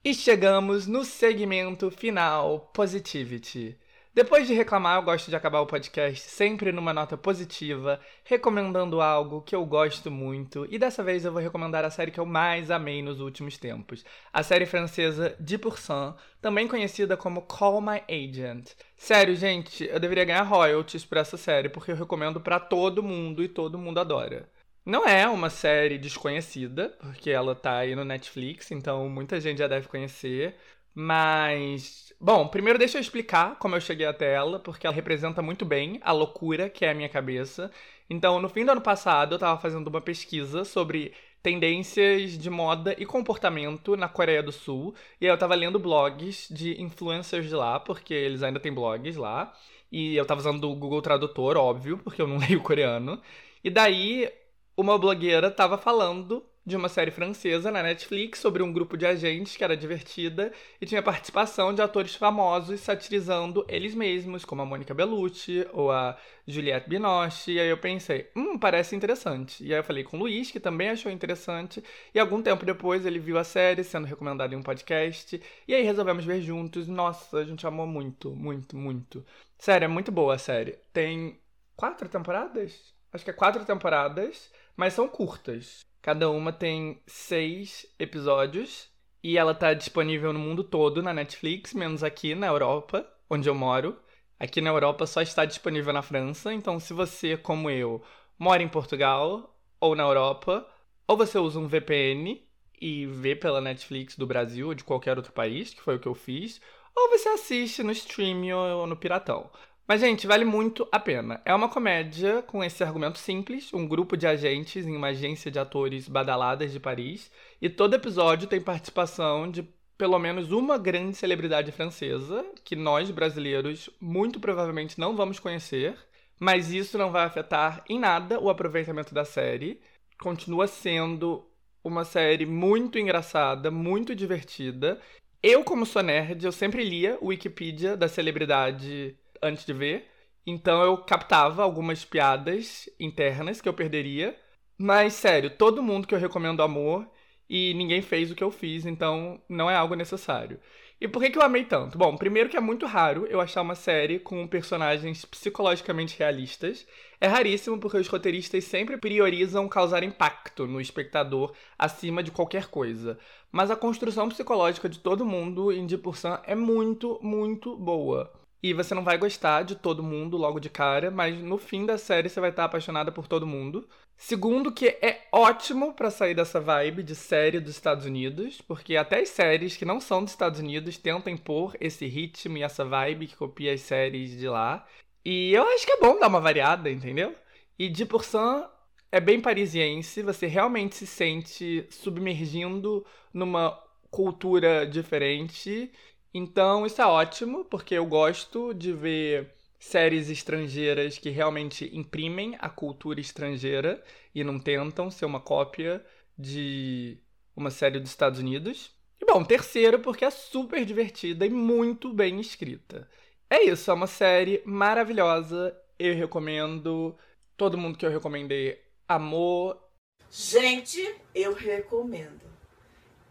E chegamos no segmento final, Positivity. Depois de reclamar, eu gosto de acabar o podcast sempre numa nota positiva, recomendando algo que eu gosto muito, e dessa vez eu vou recomendar a série que eu mais amei nos últimos tempos, a série francesa De Cent, também conhecida como Call My Agent. Sério, gente, eu deveria ganhar royalties por essa série, porque eu recomendo para todo mundo e todo mundo adora. Não é uma série desconhecida, porque ela tá aí no Netflix, então muita gente já deve conhecer. Mas, bom, primeiro deixa eu explicar como eu cheguei até ela, porque ela representa muito bem a loucura que é a minha cabeça. Então, no fim do ano passado, eu tava fazendo uma pesquisa sobre tendências de moda e comportamento na Coreia do Sul, e aí eu tava lendo blogs de influencers de lá, porque eles ainda têm blogs lá. E eu tava usando o Google Tradutor, óbvio, porque eu não leio coreano. E daí uma blogueira estava falando de uma série francesa na Netflix sobre um grupo de agentes que era divertida e tinha participação de atores famosos satirizando eles mesmos, como a Mônica Bellucci ou a Juliette Binoche. E aí eu pensei, hum, parece interessante. E aí eu falei com o Luiz, que também achou interessante. E algum tempo depois ele viu a série sendo recomendada em um podcast. E aí resolvemos ver juntos. Nossa, a gente amou muito, muito, muito. Sério, é muito boa a série. Tem quatro temporadas? Acho que é quatro temporadas mas são curtas. Cada uma tem seis episódios e ela tá disponível no mundo todo na Netflix, menos aqui na Europa, onde eu moro. Aqui na Europa só está disponível na França, então se você, como eu, mora em Portugal ou na Europa, ou você usa um VPN e vê pela Netflix do Brasil ou de qualquer outro país, que foi o que eu fiz, ou você assiste no stream ou no piratão. Mas, gente, vale muito a pena. É uma comédia com esse argumento simples: um grupo de agentes em uma agência de atores badaladas de Paris. E todo episódio tem participação de pelo menos uma grande celebridade francesa, que nós brasileiros muito provavelmente não vamos conhecer. Mas isso não vai afetar em nada o aproveitamento da série. Continua sendo uma série muito engraçada, muito divertida. Eu, como sou nerd, eu sempre lia o Wikipedia da celebridade antes de ver. Então eu captava algumas piadas internas que eu perderia. Mas, sério, todo mundo que eu recomendo amor e ninguém fez o que eu fiz, então não é algo necessário. E por que, que eu amei tanto? Bom, primeiro que é muito raro eu achar uma série com personagens psicologicamente realistas. É raríssimo porque os roteiristas sempre priorizam causar impacto no espectador acima de qualquer coisa. Mas a construção psicológica de todo mundo em Deep é muito, muito boa. E você não vai gostar de todo mundo logo de cara, mas no fim da série você vai estar apaixonada por todo mundo. Segundo, que é ótimo para sair dessa vibe de série dos Estados Unidos, porque até as séries que não são dos Estados Unidos tentam impor esse ritmo e essa vibe que copia as séries de lá. E eu acho que é bom dar uma variada, entendeu? E de por cent é bem parisiense, você realmente se sente submergindo numa cultura diferente então, isso é ótimo, porque eu gosto de ver séries estrangeiras que realmente imprimem a cultura estrangeira e não tentam ser uma cópia de uma série dos Estados Unidos. E bom, terceiro, porque é super divertida e muito bem escrita. É isso, é uma série maravilhosa. Eu recomendo. Todo mundo que eu recomendei amor. Gente, eu recomendo.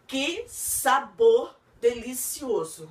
Que sabor delicioso.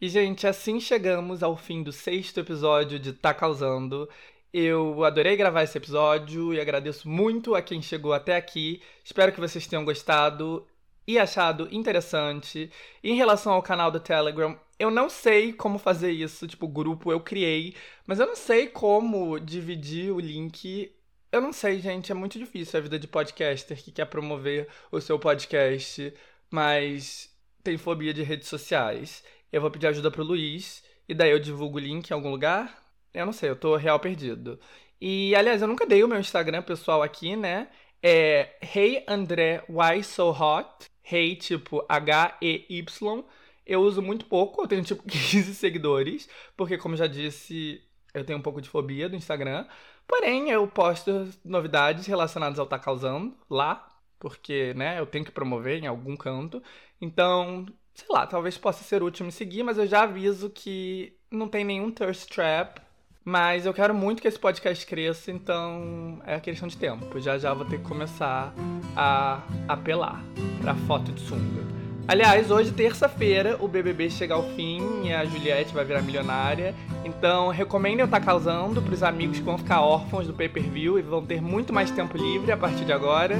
E, gente, assim chegamos ao fim do sexto episódio de Tá Causando. Eu adorei gravar esse episódio e agradeço muito a quem chegou até aqui. Espero que vocês tenham gostado e achado interessante. em relação ao canal do Telegram, eu não sei como fazer isso, tipo, grupo eu criei, mas eu não sei como dividir o link. Eu não sei, gente, é muito difícil a vida de podcaster que quer promover o seu podcast, mas tem fobia de redes sociais. Eu vou pedir ajuda pro Luiz e daí eu divulgo o link em algum lugar. Eu não sei, eu tô real perdido. E aliás, eu nunca dei o meu Instagram pessoal aqui, né? É Hey André Why So Hot. Hey, tipo H-E-Y. Eu uso muito pouco, eu tenho tipo 15 seguidores, porque como já disse, eu tenho um pouco de fobia do Instagram. Porém, eu posto novidades relacionadas ao Tá Causando lá, porque, né, eu tenho que promover em algum canto. Então, sei lá, talvez possa ser útil me seguir, mas eu já aviso que não tem nenhum thirst trap. Mas eu quero muito que esse podcast cresça, então é questão de tempo. Já já vou ter que começar a apelar pra foto de sunga. Aliás, hoje, terça-feira, o BBB chega ao fim e a Juliette vai virar milionária. Então, recomendo eu estar tá causando para os amigos que vão ficar órfãos do pay-per-view e vão ter muito mais tempo livre a partir de agora.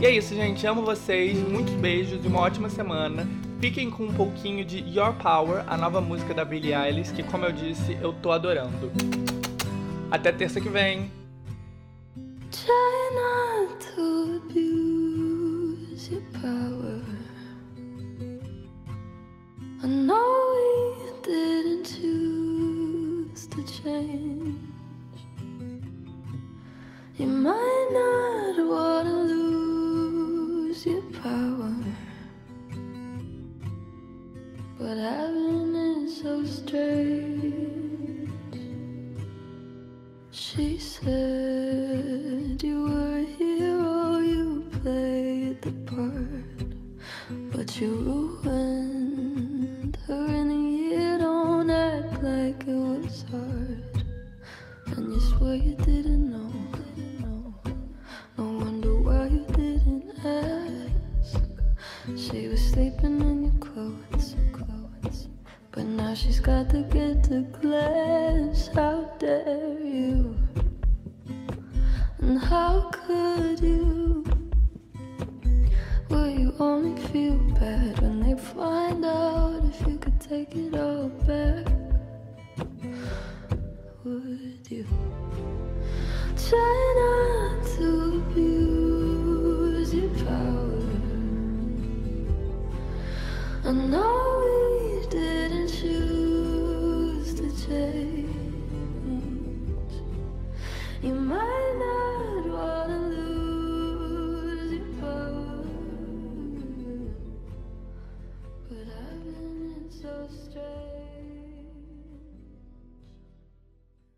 E é isso, gente. Amo vocês. Muitos beijos e uma ótima semana. Fiquem com um pouquinho de Your Power, a nova música da Billie Eilish, que, como eu disse, eu tô adorando. Até terça que vem. To abuse your power. I know we didn't choose to change. You might not wanna lose your power, but having it so strange. She said you were a hero, you played the part, but you ruined her in a year, don't act like it was hard. And you swear you didn't know. No wonder why you didn't ask. She was sleeping in your clothes, clothes. But now she's got to get to class. How dare you? And how could you? Will you only feel bad when they find out if you could take it all back? Would you try not to abuse your power? I know we didn't choose to change. You might not want to.